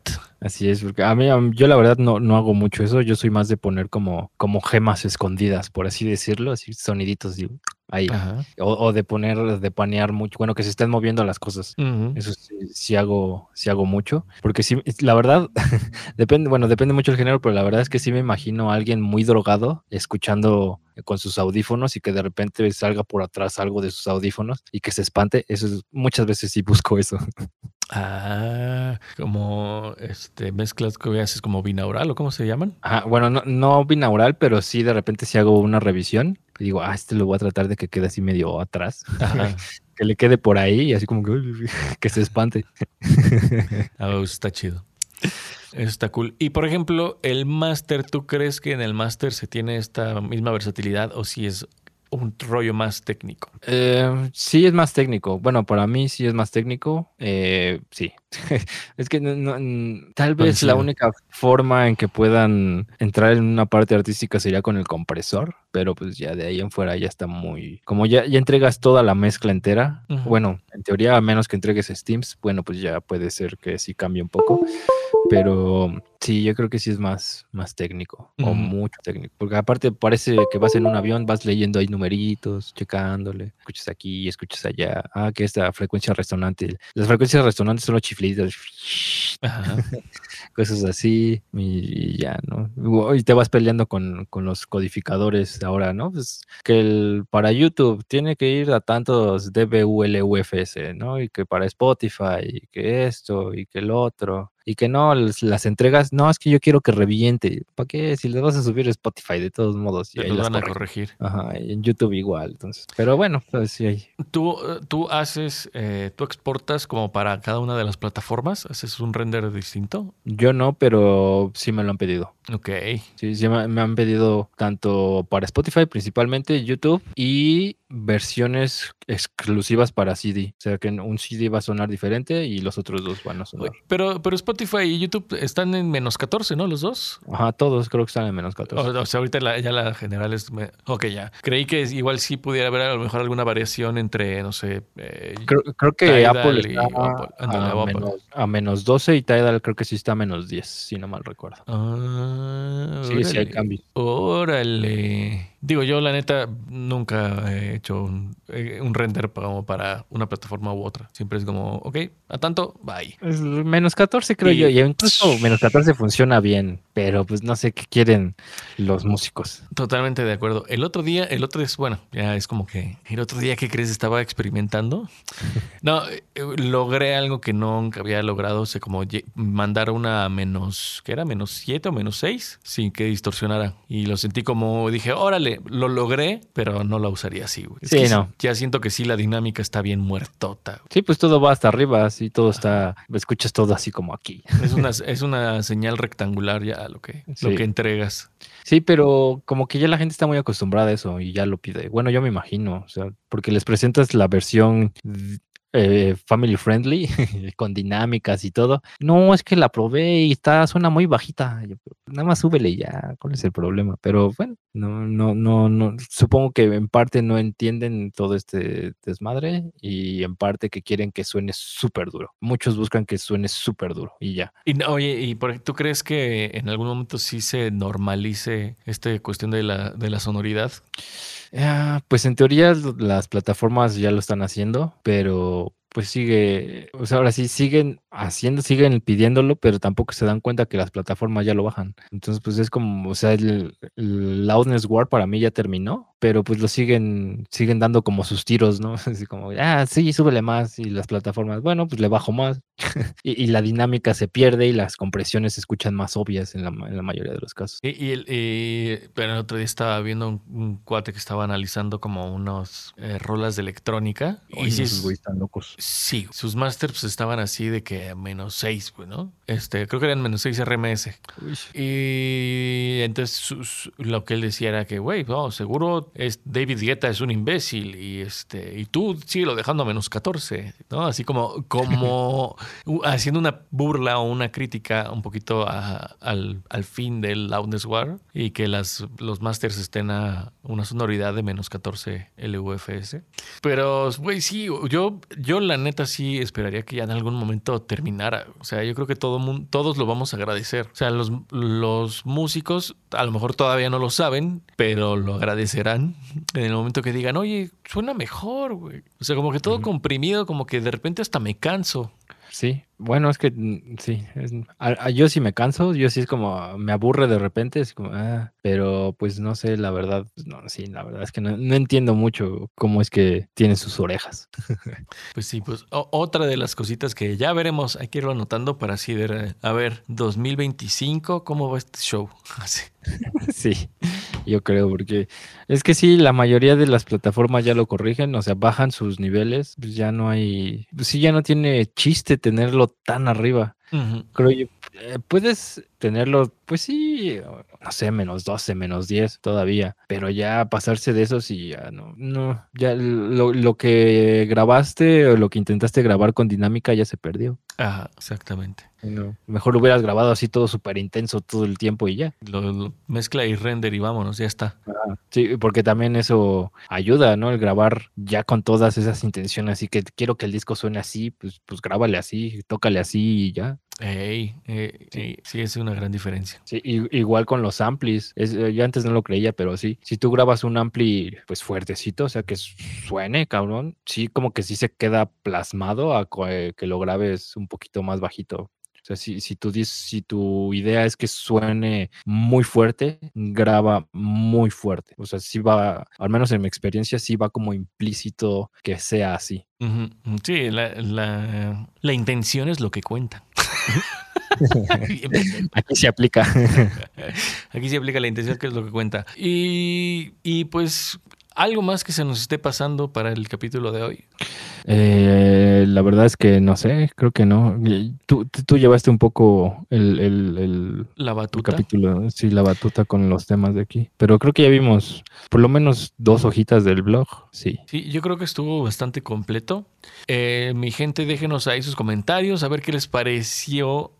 Así es, porque a mí, yo la verdad no, no hago mucho eso, yo soy más de poner como, como gemas escondidas, por así decirlo, así soniditos ahí. O, de poner, de panear mucho, bueno, que se estén moviendo las cosas. Eso sí, hago, sí hago mucho, porque sí, la verdad, depende, bueno, depende mucho del género, pero la verdad es que sí me imagino a alguien muy drogado escuchando con sus audífonos y que de repente salga por atrás algo de sus audífonos y que se espante. Eso es, muchas veces sí busco eso. Ah, como este mezclas que haces como binaural o cómo se llaman. Ah, bueno, no, no binaural, pero sí de repente si hago una revisión y digo, ah, este lo voy a tratar de que quede así medio atrás. que le quede por ahí y así como que, que se espante. ah, está chido. Eso está cool. Y por ejemplo, el máster, ¿tú crees que en el máster se tiene esta misma versatilidad o si es un rollo más técnico? Eh, sí, es más técnico. Bueno, para mí sí es más técnico. Eh, sí. es que tal vez la única forma en que puedan entrar en una parte artística sería con el compresor, pero pues ya de ahí en fuera ya está muy... Como ya, ya entregas toda la mezcla entera, bueno, en teoría a menos que entregues Steams, bueno, pues ya puede ser que sí cambie un poco. Pero sí, yo creo que sí es más, más técnico o mucho técnico. Porque aparte parece que vas en un avión, vas leyendo ahí numeritos, checándole, escuchas aquí, escuchas allá. Ah, que esta frecuencia resonante. Las frecuencias resonantes son los chiflidos. Cosas así y, ya, ¿no? Y te vas peleando con, con, los codificadores ahora, ¿no? Pues que el, para YouTube tiene que ir a tantos DBULUFS, ¿no? Y que para Spotify, y que esto, y que el otro y que no las entregas, no, es que yo quiero que reviente. ¿Para qué? Si le vas a subir Spotify de todos modos. Y ahí lo van a corregir. Ajá, y en YouTube igual. Entonces, pero bueno, pues sí hay. Tú, tú haces, eh, tú exportas como para cada una de las plataformas, haces un render distinto. Yo no, pero sí me lo han pedido. Ok. Sí, sí me han pedido tanto para Spotify, principalmente YouTube, y versiones exclusivas para CD. O sea que un CD va a sonar diferente y los otros dos van a sonar. Pero, pero Spotify y YouTube están en menos 14, ¿no? Los dos. Ajá, todos creo que están en menos 14. O, sea, ahorita ya la general es. Ok, ya. Creí que igual sí pudiera haber a lo mejor alguna variación entre, no sé. Eh, creo, que Apple está a, menos, a, menos, 12 y Tidal creo que sí está a menos 10, si no mal recuerdo. Ah, sí, sí hay cambio. Órale. Digo, yo la neta nunca he hecho eh, un, render como para una plataforma u otra. Siempre es como, ok, a tanto, bye. Es menos 14 creo yo. Y incluso menos 14 funciona bien, pero pues no sé qué quieren los músicos. Totalmente de acuerdo. El otro día, el otro es, bueno, ya es como que el otro día que crees estaba experimentando. No, eh, logré algo que nunca había logrado, sé como mandar una menos, ¿qué era? Menos 7 o menos 6 sin que distorsionara. Y lo sentí como, dije, órale, lo logré, pero no la usaría así, güey. sí, no. Ya siento que sí, la dinámica está bien muertota. Sí, pues todo va hasta arriba, así todo está, escuchas todo así como aquí. Es una, es una señal rectangular ya lo que, lo que entregas. Sí, pero como que ya la gente está muy acostumbrada a eso y ya lo pide. Bueno, yo me imagino, o sea, porque les presentas la versión eh, family friendly, con dinámicas y todo. No, es que la probé y está, suena muy bajita. nada más súbele ya, ¿cuál es el problema? Pero bueno, no, no, no, no, supongo que en parte no entienden todo este desmadre y en parte que quieren que suene súper duro. Muchos buscan que suene súper duro y ya. Y oye, ¿y por, tú crees que en algún momento sí se normalice esta cuestión de la, de la sonoridad? Ah, pues en teoría las plataformas ya lo están haciendo, pero pues sigue, o sea, ahora sí siguen haciendo, siguen pidiéndolo, pero tampoco se dan cuenta que las plataformas ya lo bajan. Entonces, pues es como, o sea, el, Loudness War para mí ya terminó, pero pues lo siguen, siguen dando como sus tiros, ¿no? Así como, ah, sí, súbele más y las plataformas, bueno, pues le bajo más y, la dinámica se pierde y las compresiones se escuchan más obvias en la, mayoría de los casos. Y, el, pero el otro día estaba viendo un, cuate que estaba analizando como unos eh, rolas de electrónica. y sí, están locos. Sí, sus masters estaban así de que menos 6, ¿no? Este, creo que eran menos 6 RMS. Y entonces lo que él decía era que, güey, no, seguro es David Guetta es un imbécil y este y tú lo dejando a menos 14, ¿no? Así como, como haciendo una burla o una crítica un poquito al, fin del Loudness War y que las, los masters estén a una sonoridad de menos 14 LUFS. Pero, güey, sí, yo, yo la neta sí esperaría que ya en algún momento terminara. O sea, yo creo que todo mundo, todos lo vamos a agradecer. O sea, los, los músicos a lo mejor todavía no lo saben, pero lo agradecerán en el momento que digan, oye, suena mejor, güey. O sea, como que todo comprimido, como que de repente hasta me canso. Sí, bueno, es que mm, sí, yo sí me canso, yo sí es como, me aburre de repente, es como, ah, pero pues no sé, la verdad, pues, no, sí, la verdad es que no, entiendo mucho cómo es que tiene sus orejas. Pues sí, pues otra de las cositas que ya veremos, hay que irlo anotando para así ver, a ver, 2025, ¿cómo va este show? Así. Sí, yo creo, porque es que sí, la mayoría de las plataformas ya lo corrigen, o sea, bajan sus niveles, pues ya no hay, pues sí, ya no tiene chiste tenerlo tan arriba. Creo yo, eh, puedes tenerlo, pues sí, no sé, menos 12, menos 10 todavía, pero ya pasarse de eso sí, ya no, no, ya lo, lo que grabaste o lo que intentaste grabar con dinámica ya se perdió. Ajá, exactamente. No, mejor lo hubieras grabado así todo súper intenso todo el tiempo y ya. Lo, mezcla y render y vámonos, ya está. sí, porque también eso ayuda, ¿no? El grabar ya con todas esas intenciones, así que quiero que el disco suene así, pues, pues grábale así, tócale así y ya. Eh, sí. sí, es una gran diferencia. Sí, igual con los amplis. Es, eh, yo antes no lo creía, pero sí. Si tú grabas un ampli, pues fuertecito, o sea, que suene, cabrón, sí, como que sí se queda plasmado a que lo grabes un poquito más bajito. O sea, si, si, tu, si tu idea es que suene muy fuerte, graba muy fuerte. O sea, sí va, al menos en mi experiencia, sí va como implícito que sea así. Sí, la, la, la intención es lo que cuenta. Aquí se aplica. Aquí se aplica la intención, que es lo que cuenta. Y, y pues ¿Algo más que se nos esté pasando para el capítulo de hoy? Eh, la verdad es que no sé, creo que no. Tú, tú llevaste un poco el, el, la batuta. capítulo, sí, la batuta con los temas de aquí. Pero creo que ya vimos por lo menos dos hojitas del blog, sí. Sí, yo creo que estuvo bastante completo. Eh, mi gente, déjenos ahí sus comentarios, a ver qué les pareció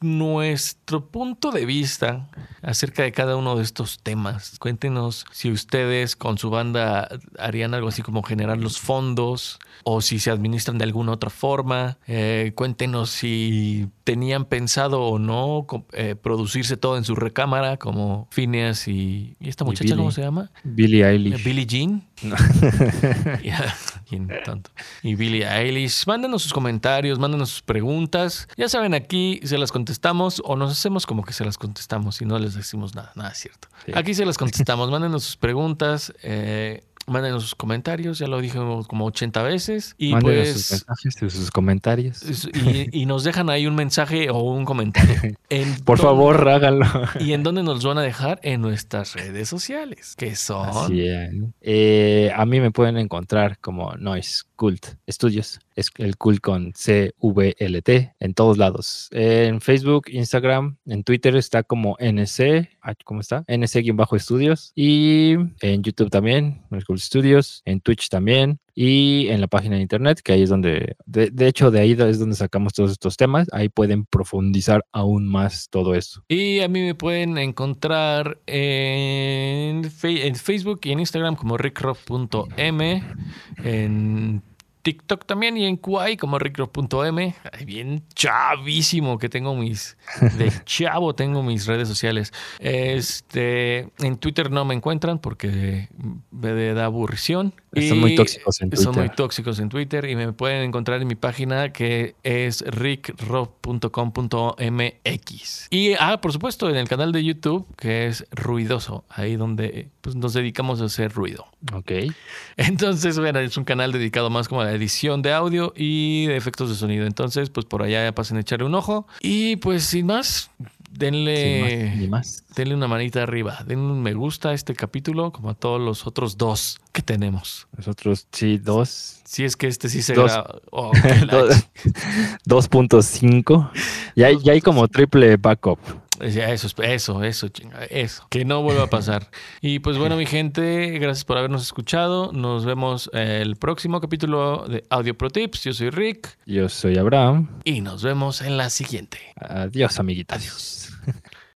nuestro punto de vista acerca de cada uno de estos temas. Cuéntenos si ustedes con su banda harían algo así como generar los fondos o si se administran de alguna otra forma. Eh, cuéntenos si tenían pensado o no eh, producirse todo en su recámara como Phineas y, ¿y esta muchacha cómo se llama? Billie Eilish. Billie Jean. Y Billie Eilish. Mándenos sus comentarios, mándenos sus preguntas. Ya saben, aquí se las contestamos o nos hacemos como que se las contestamos y no les decimos nada. Nada es cierto. Aquí se las contestamos. Mándenos sus preguntas. Eh, mándenos sus comentarios, ya lo dije como 80 veces. Y pues, sus mensajes, sus comentarios. Y, nos dejan ahí un mensaje o un comentario. Por favor, háganlo. ¿Y en dónde nos van a dejar? En nuestras redes sociales, que son... Eh, a mí me pueden encontrar como Noise Cult Studios. Es el cult con C-V-L-T en todos lados. En Facebook, Instagram, en Twitter está como NC, ¿cómo está? NC-Estudios. Y en YouTube también, Noise Cult Studios. En Twitch también y en la página de internet, que ahí es donde, de, hecho, de ahí es donde sacamos todos estos temas. Ahí pueden profundizar aún más todo eso. Y a mí me pueden encontrar en, en Facebook y en Instagram como rickrock.m, en TikTok también y en Kuai como rickrock.m. Bien chavísimo que tengo mis. De chavo tengo mis redes sociales. Este, en Twitter no me encuentran porque me da aburrición. Son muy tóxicos en Twitter. Son muy tóxicos en Twitter y me pueden encontrar en mi página que es rickrob.com.mx. Y, ah, por supuesto, en el canal de YouTube que es Ruidoso, ahí donde pues, nos dedicamos a hacer ruido. Ok. Entonces, bueno, es un canal dedicado más como a la edición de audio y de efectos de sonido. Entonces, pues por allá pasen a echarle un ojo. Y pues sin más, denle, más, denle una manita arriba, denle un me gusta a este capítulo, como a todos los otros dos que tenemos. Los otros, sí, dos. Si es que este sí se Dos. graba. Oh, 2.5. Ya, ya hay como triple backup. Eso, eso, eso, chinga, eso. Que no vuelva a pasar. Y pues bueno, mi gente, gracias por habernos escuchado. Nos vemos el próximo capítulo de Audio Pro Tips. Yo soy Rick Yo soy Abraham. y nos vemos en la siguiente. Adiós, amiguitos. Adiós.